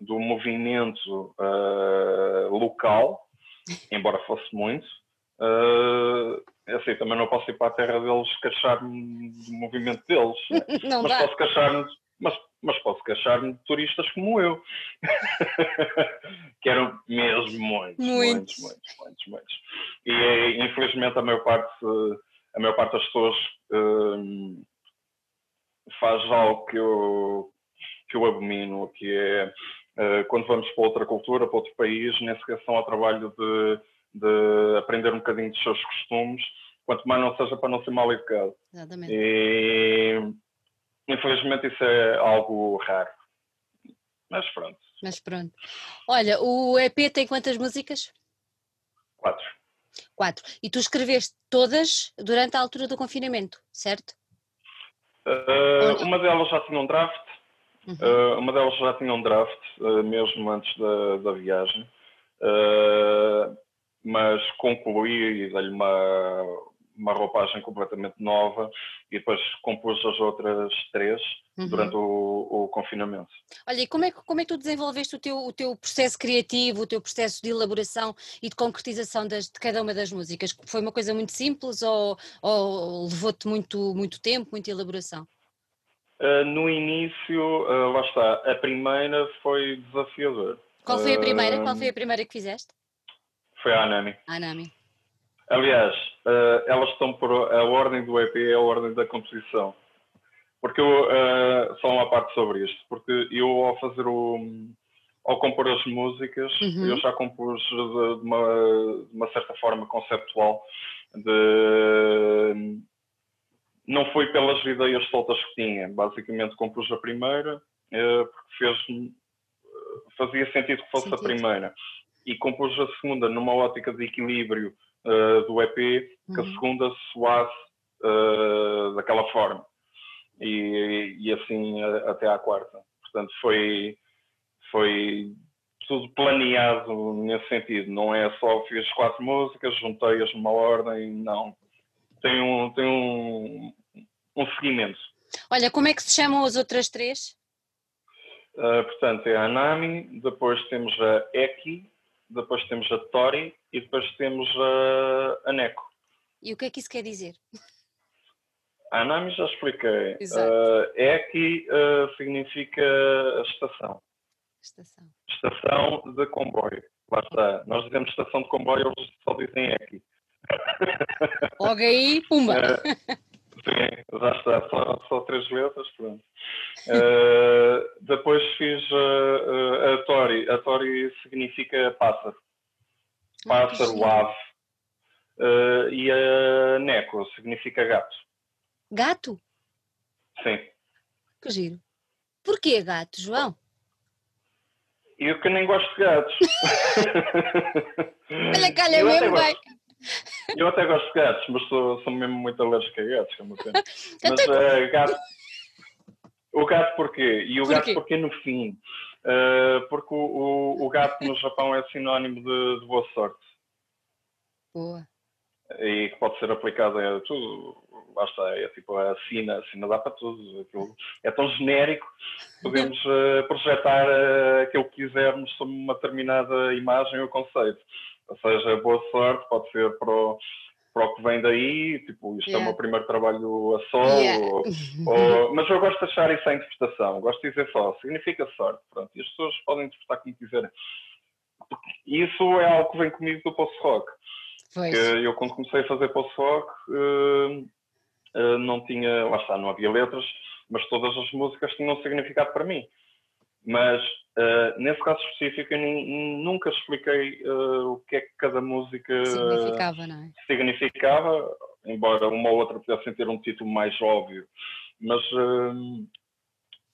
Speaker 2: do movimento local, embora fosse muito. Uh, assim, também não posso ir para a terra deles queixar-me do movimento deles. <laughs>
Speaker 1: Não
Speaker 2: mas
Speaker 1: dá.
Speaker 2: posso queixar-me, mas, mas posso queixar-me de turistas como eu. <laughs> que eram mesmo muitos,
Speaker 1: Muitos.
Speaker 2: muitos, muitos, muitos. E eh, infelizmente a maior parte, eh, a maior parte das pessoas hum, faz algo que eu, que eu abomino, que é eh, quando vamos para outra cultura, para outro país, nem sequer são ao trabalho de, de aprender um bocadinho dos seus costumes, quanto mais não seja para não ser mal educado.
Speaker 1: Exatamente.
Speaker 2: E infelizmente isso é algo raro. Mas pronto,
Speaker 1: Mas pronto. Olha, o EP tem quantas músicas?
Speaker 2: quatro.
Speaker 1: Quatro. E tu escreveste todas durante a altura do confinamento, certo?
Speaker 2: Uh, uma delas já tinha um draft,
Speaker 1: Uhum.
Speaker 2: uh, uma delas já tinha um draft, uh, mesmo antes da, da viagem, Uh, mas concluí e dei-lhe uma, uma roupagem completamente nova e depois compus as outras três
Speaker 1: Uhum.
Speaker 2: durante o, o confinamento.
Speaker 1: Olha, e como é, que, como é que tu desenvolveste o teu, o teu processo criativo, o teu processo de elaboração e de concretização das- de cada uma das músicas? Foi uma coisa muito simples ou, ou levou-te muito, muito tempo, muita elaboração?
Speaker 2: Uh, no início, uh, lá está, a primeira foi desafiador.
Speaker 1: Qual foi a primeira? Qual foi a primeira que fizeste?
Speaker 2: Foi a Anami.
Speaker 1: Anami.
Speaker 2: Aliás, eh, elas estão por a ordem do EP é a ordem da composição. Porque eu, eh, só uma parte sobre isto, porque eu ao fazer o ao compor as músicas,
Speaker 1: Uhum.
Speaker 2: eu já compus de, de uma, de uma certa forma conceptual de não foi pelas ideias soltas que tinha, basicamente compus a primeira eh, porque fez fazia sentido que fosse
Speaker 1: Sentido.
Speaker 2: a primeira e compus a segunda numa ótica de equilíbrio eh, do EP que a
Speaker 1: Uhum.
Speaker 2: segunda soasse eh, daquela forma. E, e assim a- até à quarta. Portanto, foi, foi tudo planeado nesse sentido. Não é só fiz quatro músicas, juntei-as numa ordem, não. Tem um, tem um, um seguimento.
Speaker 1: Olha, como é que se chamam as outras três?
Speaker 2: Uh, portanto, é a Anami, depois temos a Eki, depois temos a Tori e depois temos a, a Neko.
Speaker 1: E o que é que isso quer dizer?
Speaker 2: A Anami já expliquei.
Speaker 1: Exato.
Speaker 2: Uh, Eki uh, significa a estação.
Speaker 1: Estação.
Speaker 2: Estação de comboio. Lá está. Nós dizemos estação de comboio, eles só dizem Eki.
Speaker 1: Logo aí, pumba!
Speaker 2: Uh, sim, já está. Só, só três letras, pronto. Uh, depois fiz uh, uh, a Tori. A Tori significa pássaro.
Speaker 1: Ah,
Speaker 2: pássaro,
Speaker 1: giro.
Speaker 2: ave. Uh, e a Neko significa gato.
Speaker 1: Gato?
Speaker 2: Sim.
Speaker 1: Que giro. Porquê gato, João?
Speaker 2: Eu que nem gosto de gatos. <laughs>
Speaker 1: Olha, calha mesmo bem.
Speaker 2: Eu até gosto de gatos, mas sou, sou mesmo muito alérgico a gatos. que é uma pena. Mas eh, gato. O gato porquê? E o
Speaker 1: Porquê?
Speaker 2: gato porquê no fim? Eh, porque o, o, o gato no Japão é sinónimo de, de boa sorte.
Speaker 1: Boa.
Speaker 2: e que pode ser aplicado a tudo. Está, é tipo a sina, a sina dá para tudo. Aquilo é tão genérico, podemos eh, projetar eh, aquilo que quisermos sobre uma determinada imagem ou conceito. Ou seja, boa sorte pode ser para o, para o que vem daí, tipo, isto é o
Speaker 1: Yeah.
Speaker 2: meu primeiro trabalho a solo,
Speaker 1: Yeah.
Speaker 2: ou- ou- mas eu gosto de achar isso à interpretação, gosto de dizer só, significa sorte, pronto, e as pessoas podem interpretar como quiserem. Isso é algo que vem comigo do post-rock. Que eu quando comecei a fazer post-rock eh, eh, não tinha, lá está, não havia letras, mas todas as músicas tinham um significado para mim. Mas eh, nesse caso específico eu nunca expliquei eh, o que é que cada música
Speaker 1: Significava, não é?
Speaker 2: significava, embora uma ou outra pudessem ter um título mais óbvio. Mas eh,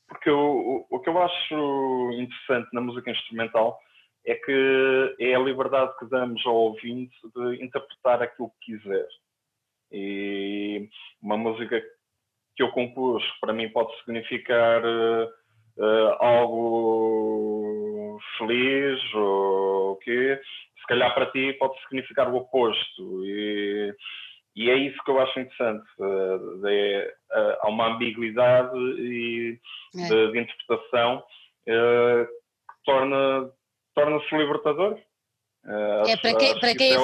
Speaker 2: porque o, o, o que eu acho interessante na música instrumental é que é a liberdade que damos ao ouvinte de interpretar aquilo que quiser. E uma música que eu compus, para mim pode significar eh, eh, algo feliz ou o quê, se calhar para ti pode significar o oposto. E, e é isso que eu acho interessante. eh, é, eh, há uma ambiguidade e
Speaker 1: É.
Speaker 2: de, de interpretação que torna, torna-se libertador. Uh,
Speaker 1: é para quem, para, quem é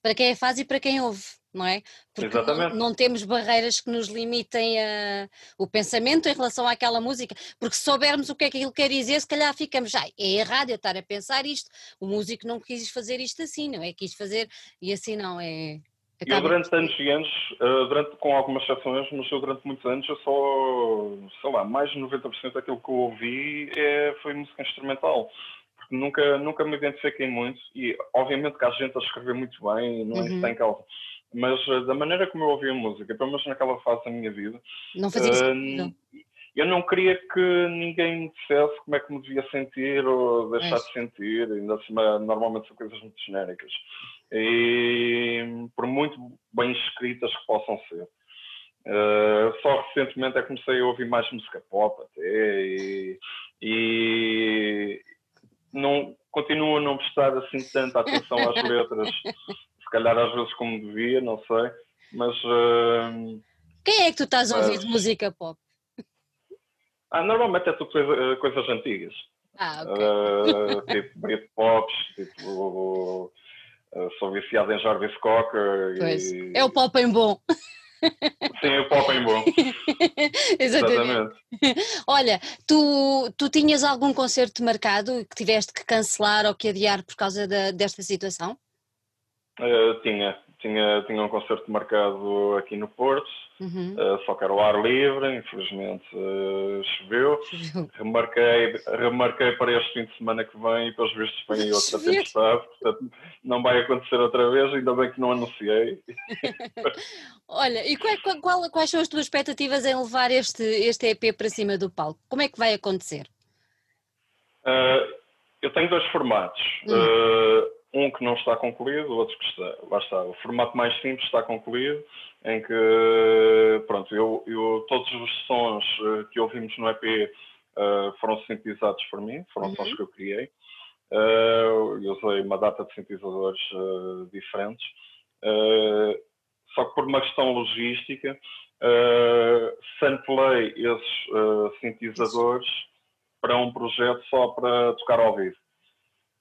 Speaker 1: para quem é faz e para quem ouve, não é? Porque não, não, temos barreiras que nos limitem a, o pensamento em relação àquela música, porque se soubermos o que é que aquilo quer dizer, se calhar ficamos, já, é errado eu estar a pensar isto, o músico não quis fazer isto assim, não é? Quis fazer e assim não, é...
Speaker 2: Eu durante anos e anos, uh, durante, com algumas exceções, mas eu durante muitos anos, eu só, sei lá, mais de 90% daquilo que eu ouvi é, foi música instrumental. Porque nunca, nunca me identifiquei muito e obviamente que há gente a escrever muito bem, não é uhum. isso em causa. Mas uh, da maneira como eu ouvia música, pelo menos naquela fase da minha vida,
Speaker 1: não fazia uh,
Speaker 2: eu não queria que ninguém me dissesse como é que me devia sentir ou deixar é. de sentir, ainda assim, normalmente são coisas muito genéricas e por muito bem escritas que possam ser. Uh, só recentemente é que comecei a ouvir mais música pop até e, e não, continuo a não prestar assim tanta atenção às letras, se calhar às vezes como devia, não sei, mas... Uh,
Speaker 1: Quem é que tu estás a ouvir de música pop?
Speaker 2: Ah, normalmente é tudo coisa, coisas antigas.
Speaker 1: Ah, ok. Uh,
Speaker 2: tipo Britpops, tipo sou viciado em Jarvis Cocker.
Speaker 1: Pois. E... É o pop em bom.
Speaker 2: Sim, o pop em bom. <laughs>
Speaker 1: Exatamente. Exatamente. Olha, tu, tu tinhas algum concerto marcado que tiveste que cancelar ou que adiar por causa da, desta situação?
Speaker 2: Uh, tinha, tinha, tinha um concerto marcado aqui no Porto, uhum. uh, só que era ao ar livre, infelizmente uh, choveu. Remarquei, remarquei para este fim de semana que vem e pelos vistos vem outra tempestade, portanto não vai acontecer outra vez, ainda bem que não anunciei. <laughs>
Speaker 1: Olha, e qual, qual, quais são as tuas expectativas em levar este, este EP para cima do palco? Como é que vai acontecer?
Speaker 2: Uh, eu tenho dois formatos. Hum um que não está concluído, o outro que está. Lá está. O formato mais simples está concluído, em que, pronto, eu, eu todos os sons eh, que ouvimos no EP uh, eh, foram sintetizados por mim, foram uhum. sons que eu criei. Uh, eu usei uma data de sintetizadores uh, diferentes. só que por uma questão logística, samplei esses sintetizadores para um projeto só para tocar ao vivo.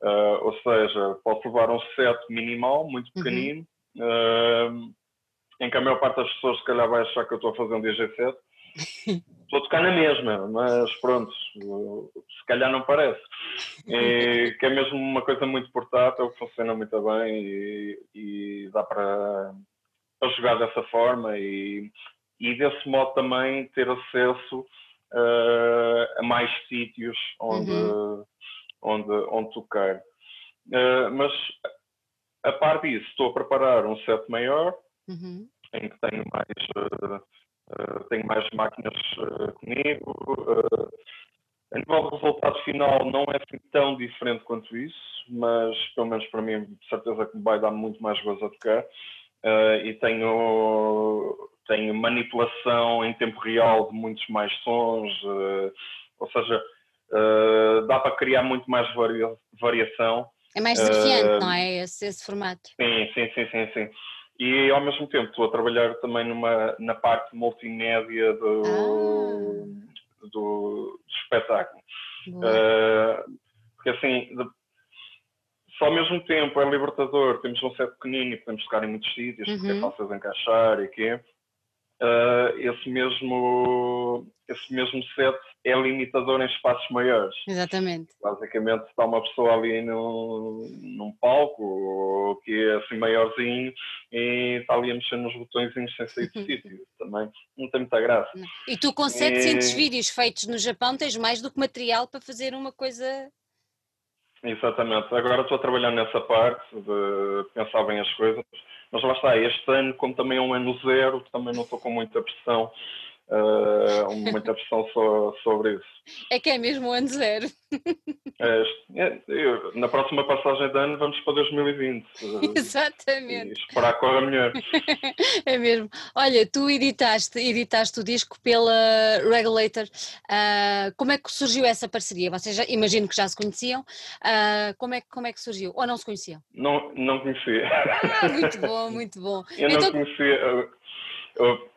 Speaker 2: Uh, ou seja, posso levar um set minimal, muito uhum. pequenino, uhum. uh, em que a maior parte das pessoas se calhar vai achar que eu estou a fazer um DJ set. <laughs> estou a tocar na mesma, mas pronto, se calhar não parece. Que é mesmo uma coisa muito portátil, funciona muito bem e, e dá para, para jogar dessa forma e, e desse modo também ter acesso uh, a mais sítios onde. Uhum onde, onde tocar. Uh, mas, a par disso, estou a preparar um set maior, uhum. em que tenho mais, uh, uh, tenho mais máquinas comigo. a nível do resultado final, não é assim tão diferente quanto isso, mas, pelo menos para mim, de certeza que me vai dar muito mais gozo a tocar. e tenho, tenho manipulação em tempo real de muitos mais sons, ou seja, uh, dá para criar muito mais varia variação.
Speaker 1: É mais desafiante, uh, não é? Esse, esse, formato.
Speaker 2: Sim, sim, sim, sim, sim. E ao mesmo tempo estou a trabalhar também numa, na parte multimédia do, ah. do, do, espetáculo. Uh, porque assim, de, só ao mesmo tempo é libertador, temos um set pequenino e podemos tocar em muitos sítios, uhum. porque é uhum. fácil de encaixar e quê. Uh, esse mesmo esse mesmo set é limitador em espaços maiores.
Speaker 1: Exatamente.
Speaker 2: Basicamente está uma pessoa ali num, num palco que é assim maiorzinho e está ali a mexer nos botõezinhos sem sair de <laughs> sítio. Também não tem muita graça.
Speaker 1: E tu com 700 e... vídeos feitos no Japão tens mais do que material para fazer uma coisa...
Speaker 2: Exatamente. Agora estou a trabalhar nessa parte de pensar bem as coisas. Mas lá está, este ano, como também é um ano zero, também não estou com muita pressão uh, muita pressão so, sobre isso.
Speaker 1: É que é mesmo o ano zero. <laughs>
Speaker 2: É, é, eu, na próxima passagem de ano vamos para 2020. <laughs>
Speaker 1: Exatamente.
Speaker 2: E esperar que corra melhor. <laughs>
Speaker 1: é mesmo. Olha, tu editaste, editaste o disco pela Regulator. Uh, como é que surgiu essa parceria? Vocês já, imagino que já se conheciam. Uh, como, é, como é que surgiu? Ou não se conheciam?
Speaker 2: Não, não conhecia.
Speaker 1: Ah, muito bom, muito bom.
Speaker 2: Eu então, não conhecia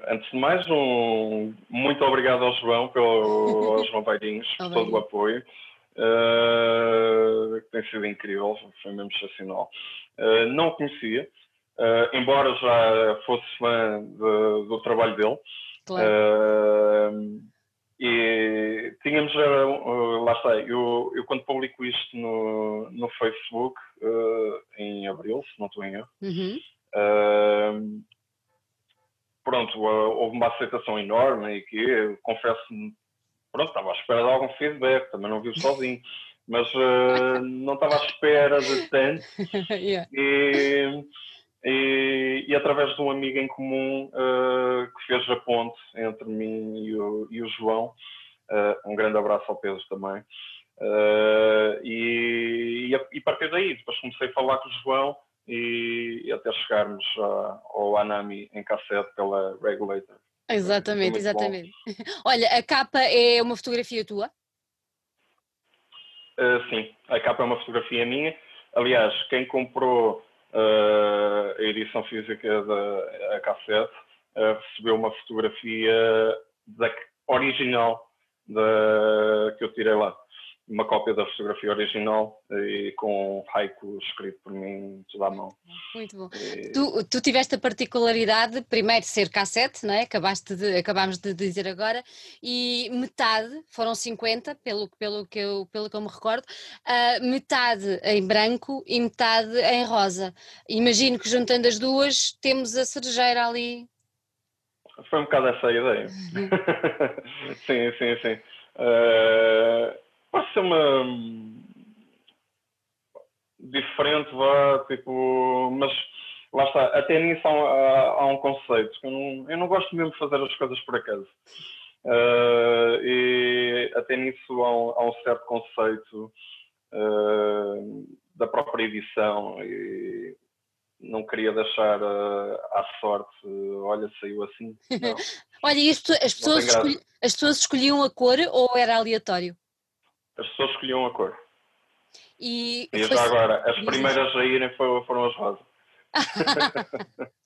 Speaker 2: antes de mais, um muito obrigado ao João, pelo, ao João <laughs> Baidinhos, por todo o apoio. uh, que tem sido incrível, foi mesmo excepcional. Uh, não o conhecia, uh, embora já fosse fã de, do trabalho dele. Claro. e tínhamos, lá está, eu, eu quando publico isto no, no Facebook, em abril, se não estou em erro, uhum. Pronto, houve uma aceitação enorme e que eu confesso pronto, estava à espera de algum feedback, também não vivo <laughs> sozinho, mas uh, não estava à espera de tanto. <laughs> yeah. e, e, e, através de um amigo em comum uh, que fez a ponte entre mim e o, e o João, uh, um grande abraço ao Pedro também. e, e, e partir daí, depois comecei a falar com o João e, e até chegarmos a, ao Anami em cassete pela Regulator.
Speaker 1: Exatamente, exatamente. Bom. <laughs> Olha, a capa é uma fotografia tua?
Speaker 2: Uh, sim, a capa é uma fotografia minha. Aliás, quem comprou uh, a edição física da cassete uh, recebeu uma fotografia da, original da, que eu tirei lá uma cópia da fotografia original e com um haiku escrito por mim toda à mão.
Speaker 1: Muito bom. E... Tu, tu, tiveste a particularidade, primeiro, de ser cassete, não é? Acabaste de, acabámos de dizer agora, e metade, foram 50, pelo, pelo, que, eu, pelo que eu me recordo, uh, metade em branco e metade em rosa. Imagino que juntando as duas temos a cerejeira ali.
Speaker 2: Foi um bocado essa a ideia. <laughs> sim, sim, sim. Uh Pode ser uma. diferente, vá, tipo. Mas lá está, até nisso há, há, há um conceito. Eu não, eu não gosto mesmo de fazer as coisas por acaso. Uh, e até nisso há um, há um certo conceito uh, da própria edição e não queria deixar uh, à sorte, olha, saiu assim. <laughs>
Speaker 1: olha, as, as, pessoas escolhi, as pessoas escolhiam a cor ou era aleatório?
Speaker 2: As pessoas escolhiam a cor. E, e já agora, as primeiras a irem foram, foram as rosas. <laughs>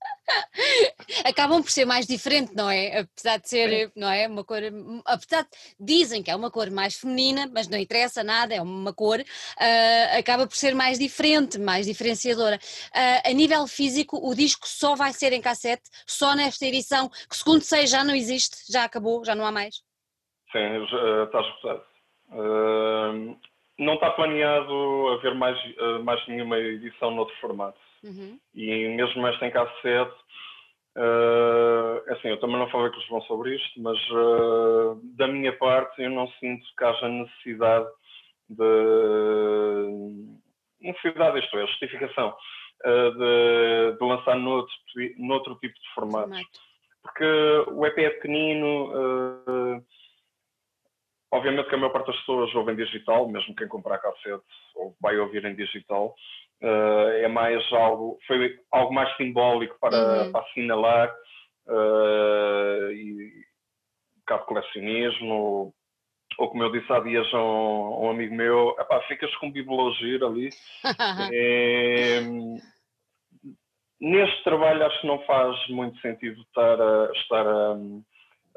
Speaker 1: Acabam por ser mais diferente, não é? Apesar de ser, Sim. não é? Uma cor, apesar de, dizem que é uma cor mais feminina, mas não interessa nada, é uma cor, uh, acaba por ser mais diferente, mais diferenciadora. Uh, a nível físico, o disco só vai ser em cassete, só nesta edição, que segundo sei já não existe, já acabou, já não há mais.
Speaker 2: Sim, está não está planeado haver mais, uh, mais nenhuma edição noutro formato. Uhum. E mesmo esta em cassete, uh, assim, eu também não falei com os João sobre isto, mas uh, da minha parte eu não sinto que haja necessidade de. Necessidade, isto é, justificação de, de, lançar noutro, noutro tipo de formato. Porque o EP é pequenino Obviamente que a maior parte das pessoas ouvem digital, mesmo quem comprar cassete ou vai ouvir em digital. Uh, é mais algo, foi algo mais simbólico para, uhum. para assinalar uh, e um bocado colecionismo. Ou, ou, como eu disse há dias a um, um amigo meu, epá, ficas com bibliologia ali. <laughs> é, neste trabalho acho que não faz muito sentido estar a, estar a,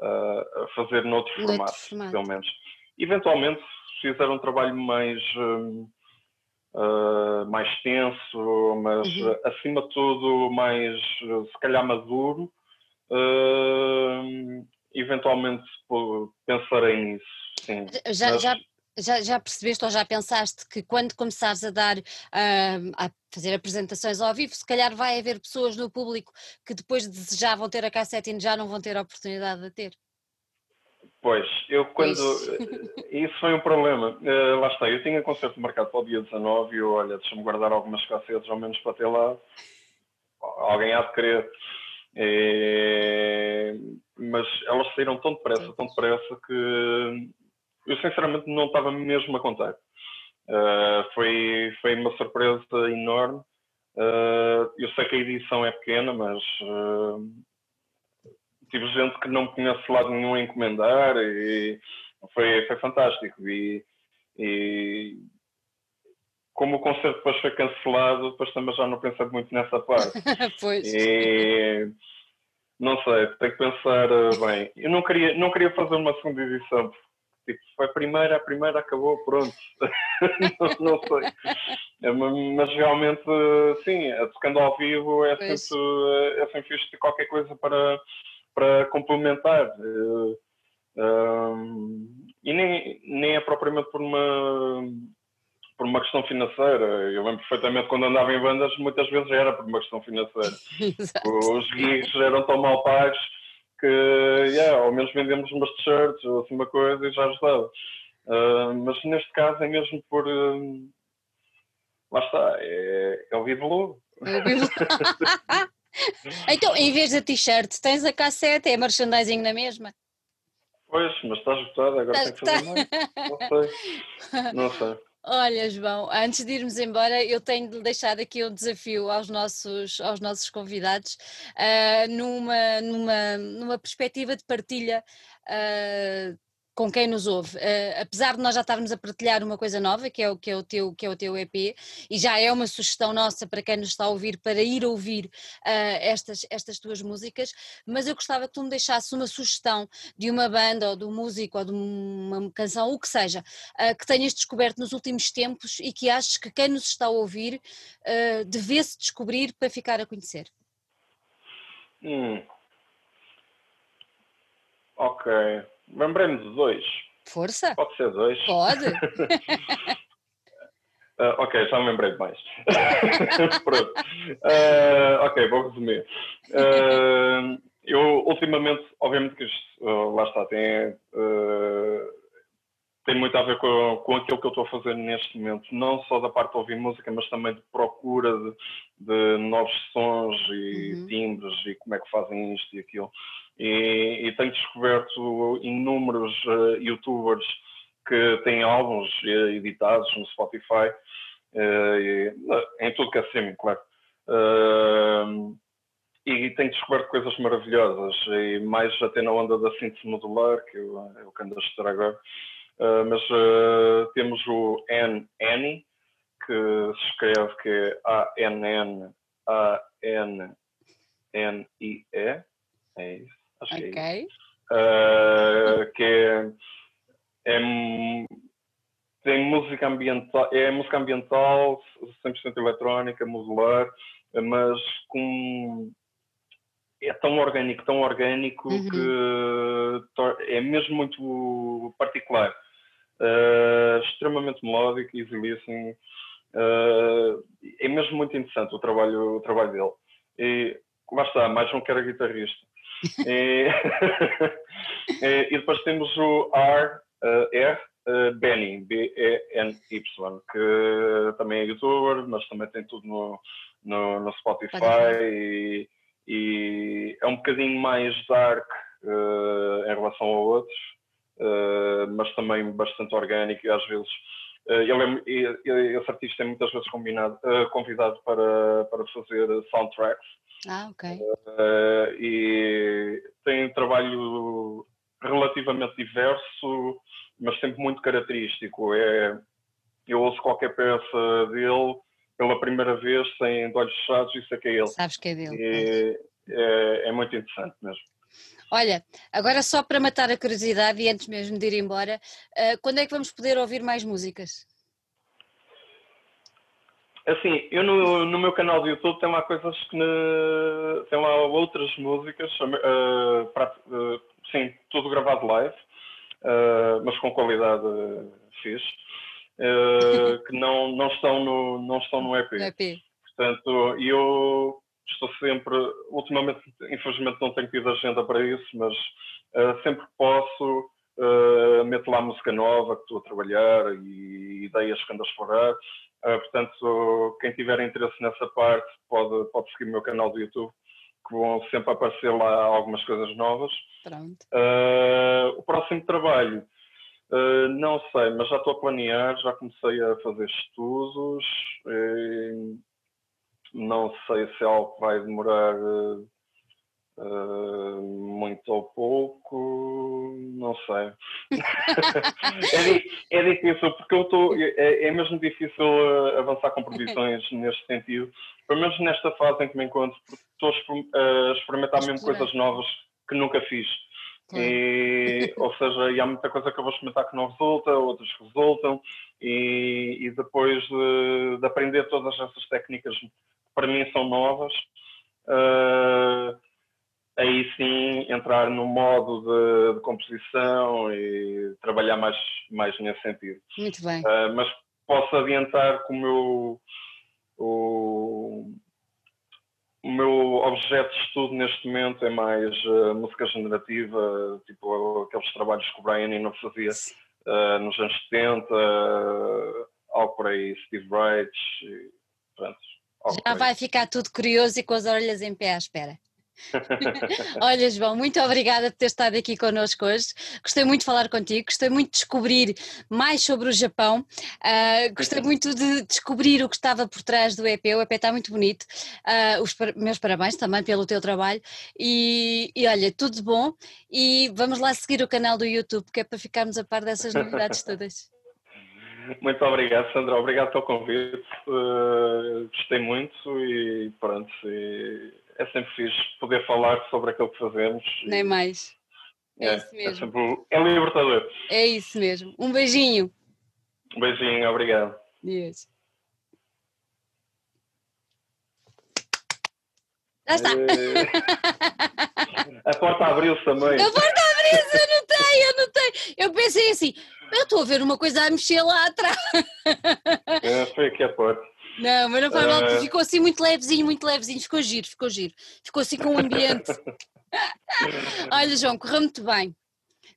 Speaker 2: a fazer noutro formato, formato, pelo menos. Eventualmente, se fizer um trabalho mais, uh, mais tenso, mas uhum. acima de tudo mais, se calhar, maduro, uh, eventualmente pensarei nisso. Sim.
Speaker 1: Já, mas... já, já, já percebeste ou já pensaste que quando começares a dar, uh, a fazer apresentações ao vivo, se calhar vai haver pessoas no público que depois desejavam ter a cassete e já não vão ter a oportunidade de ter?
Speaker 2: Pois, eu quando. Isso, isso foi um problema. Uh, lá está, eu tinha concerto marcado para o dia 19 e eu, olha, deixa-me guardar algumas cassetes ao menos para ter lá. Alguém há de querer. E... Mas elas saíram tão depressa, tão depressa que eu sinceramente não estava mesmo a contar. Uh, foi, foi uma surpresa enorme. Uh, eu sei que a edição é pequena, mas tive gente que não me conhece lado nenhum a encomendar e foi, foi fantástico. E, e como o concerto depois foi cancelado, depois também já não pensei muito nessa parte. <laughs>
Speaker 1: pois.
Speaker 2: E, não sei, tenho que pensar eh, bem. Eu não queria, não queria fazer uma segunda edição Tipo, foi a primeira, a primeira acabou, pronto. <laughs> não, não, sei. É, mas realmente, sim, tocando ao vivo é sempre, é sempre fixe de qualquer coisa para, para complementar. Um, e nem, nem é propriamente por uma por uma questão financeira. Eu lembro perfeitamente quando andava em bandas, muitas vezes era por uma questão financeira. <laughs> Os gigs eram tão mal pagos que, yeah, ao menos vendemos umas t-shirts ou assim uma coisa e já ajudava. Uh, mas neste caso é mesmo por. Uh, lá está, é, é o Vivo Lobo. É o <laughs> <laughs>
Speaker 1: Então, em vez da t-shirt, tens a cassete, é merchandising na mesma?
Speaker 2: Pois, mas está esgotado, agora tem que fazer mais. Não sei. Não sei. <laughs>
Speaker 1: Olha, João, antes de irmos embora, eu tenho de deixar aqui um desafio aos nossos, aos nossos convidados, uh, numa, numa, numa perspectiva de partilha uh, com quem nos ouve. Uh, apesar de nós já estarmos a partilhar uma coisa nova, que é, o, que, é o teu, que é o teu EP, e já é uma sugestão nossa para quem nos está a ouvir para ir ouvir uh, estas, estas tuas músicas, mas eu gostava que tu me deixasses uma sugestão de uma banda ou de um músico ou de uma canção, o que seja, uh, que tenhas descoberto nos últimos tempos e que achas que quem nos está a ouvir uh, devesse descobrir para ficar a conhecer.
Speaker 2: Hum. Ok. Lembrei-me de dois.
Speaker 1: Força?
Speaker 2: Pode ser dois.
Speaker 1: Pode.
Speaker 2: Uh, <laughs> ok, já me lembrei de mais. <laughs> Pronto. Uh, ok, vou resumir. Uh, eu, ultimamente, obviamente que isto, lá está, tem, tem muito a ver com, com aquilo que eu estou a fazer neste momento, não só da parte de ouvir música, mas também de procura de, de novos sons e uhum. timbres e como é que fazem isto e aquilo e, e tenho descoberto inúmeros uh, youtubers que têm álbuns uh, editados no Spotify, uh, e, em tudo que é streaming, claro. e tenho descoberto coisas maravilhosas, e mais até na onda da síntese modular, que eu, eu ando a estudar agora. mas temos o N Annie, que se escreve que é A-N-N-A-N-N-I-E, é isso acho okay. que é isso. Uh, que é, é, tem música ambiental, é música ambiental, 100% eletrónica, modular, mas com é tão orgânico, tão orgânico uhum. que é mesmo muito particular. Uh, extremamente melódico, easy listening. Uh, é mesmo muito interessante o trabalho, o trabalho dele. E lá está, mais um que era guitarrista. E, <laughs> e, depois temos o R, uh, R uh, Benny, B-E-N-Y, que também é youtuber, mas também tem tudo no, no, no Spotify e, e, é um bocadinho mais dark uh, em relação a outros, uh, mas também bastante orgânico e às vezes ele é, esse artista é muitas vezes combinado, convidado para, para fazer soundtracks
Speaker 1: ah, ok.
Speaker 2: Uh, e tem um trabalho relativamente diverso, mas sempre muito característico. É, eu ouço qualquer peça dele pela primeira vez, sem olhos fechados, e sei que é ele.
Speaker 1: Sabes que é dele.
Speaker 2: E, é, é muito interessante mesmo.
Speaker 1: Olha, agora só para matar a curiosidade e antes mesmo de ir embora, uh, quando é que vamos poder ouvir mais músicas?
Speaker 2: Assim, eu no, no meu canal do YouTube tem lá coisas que ne... tem lá outras músicas, uh, pra, uh, sim, tudo gravado live, uh, mas com qualidade fixe, <laughs> que não, não, estão no, não estão no EP.
Speaker 1: EP.
Speaker 2: Portanto, eu estou sempre, ultimamente, infelizmente não tenho tido agenda para isso, mas sempre que posso, meto lá música nova que estou a trabalhar e ideias que ando a explorar Uh, portanto, quem tiver interesse nessa parte pode, pode seguir o meu canal do YouTube, que vão sempre aparecer lá algumas coisas novas. Uh, o próximo trabalho, uh, não sei, mas já estou a planear, já comecei a fazer estudos. não sei se é algo que vai demorar Uh, muito ou pouco, não sei. <laughs> é, é, difícil, porque eu estou. É, é, mesmo difícil uh, avançar com previsões <laughs> neste sentido, pelo menos nesta fase em que me encontro, porque estou a experimentar mesmo coisas novas que nunca fiz. E, <laughs> ou seja, e há muita coisa que eu vou experimentar que não resulta, outras que resultam, e, e depois de, de, aprender todas essas técnicas que para mim são novas, uh, aí sim entrar no modo de, de, composição e trabalhar mais, mais nesse sentido.
Speaker 1: Muito bem. Uh,
Speaker 2: mas posso adiantar que o meu, o, o meu objeto de estudo neste momento é mais uh, música generativa, tipo aqueles trabalhos que o Brian Eno fazia uh, nos anos 70, uh, algo por aí, Steve Wright, e, pronto.
Speaker 1: Já vai ficar tudo curioso e com as orelhas em pé à espera. <laughs> Olha, João, muito obrigada por ter estado aqui connosco hoje. Gostei muito de falar contigo, gostei muito de descobrir mais sobre o Japão, uh, gostei muito de descobrir o que estava por trás do EP. O EP está muito bonito. Uh, os meus parabéns também pelo teu trabalho. E, e, olha, tudo bom. E vamos lá seguir o canal do YouTube, que é para ficarmos a par dessas novidades <laughs> todas.
Speaker 2: Muito obrigado, Sandra. Obrigado pelo convite. Uh, gostei muito e pronto. E é sempre fixe poder falar sobre aquilo que fazemos.
Speaker 1: Nem mais. É, é isso é mesmo.
Speaker 2: É, sempre, é libertador.
Speaker 1: É isso mesmo. Um beijinho.
Speaker 2: Um beijinho, obrigado.
Speaker 1: Deus. Já está. <laughs>
Speaker 2: A porta abriu-se também.
Speaker 1: A porta abriu-se, eu notei, eu notei. Eu pensei assim, eu estou a ver uma coisa a mexer lá atrás.
Speaker 2: É, foi aqui a porta.
Speaker 1: Não, mas não faz mal, uh... ficou assim muito levezinho, muito levezinho, ficou giro, ficou giro. Ficou assim com um ambiente. <laughs> Olha, João, correu muito bem.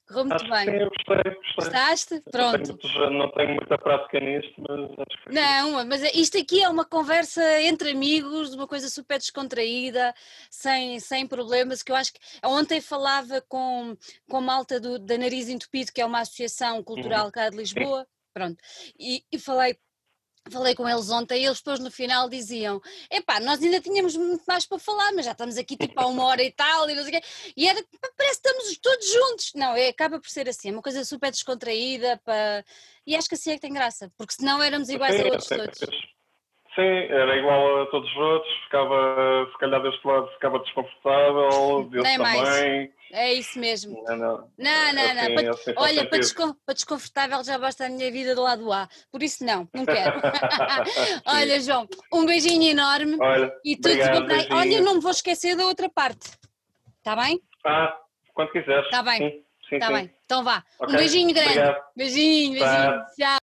Speaker 1: Correu muito
Speaker 2: acho
Speaker 1: bem.
Speaker 2: Sim, eu gostei, gostei.
Speaker 1: Gostaste? Pronto.
Speaker 2: Não tenho, não tenho, muita prática nisto, mas acho que.
Speaker 1: Não, mas isto aqui é uma conversa entre amigos, uma coisa super descontraída, sem, sem problemas, que eu acho que. Ontem falava com, com a malta do, da Nariz Entupido, que é uma associação cultural uhum. cá de Lisboa. Pronto. E, e falei Falei com eles ontem e eles depois no final diziam: Epá, nós ainda tínhamos muito mais para falar, mas já estamos aqui tipo há uma hora e tal, e não sei o quê. E era, parece que estamos todos juntos. Não, é, acaba por ser assim, é uma coisa super descontraída para... e acho que assim é que tem graça, porque senão éramos iguais a outros todos.
Speaker 2: Sim, era igual a todos os outros, ficava, se calhar deste lado ficava desconfortável, desse também. Mais.
Speaker 1: É isso mesmo. Não, não. não, não, não. Assim, para, assim olha, para, descon, para, desconfortável já basta a minha vida do lado A. Por isso não, não quero. <laughs> <laughs> olha, João, um beijinho enorme.
Speaker 2: Olha,
Speaker 1: e tudo obrigado, bem. Olha, não me vou esquecer da outra parte. Está bem?
Speaker 2: Ah, quando quiseres.
Speaker 1: Está bem. Tá
Speaker 2: sim.
Speaker 1: bem. Então vá. Okay. Um beijinho grande. Obrigado. Beijinho, beijinho. Tá. Tchau.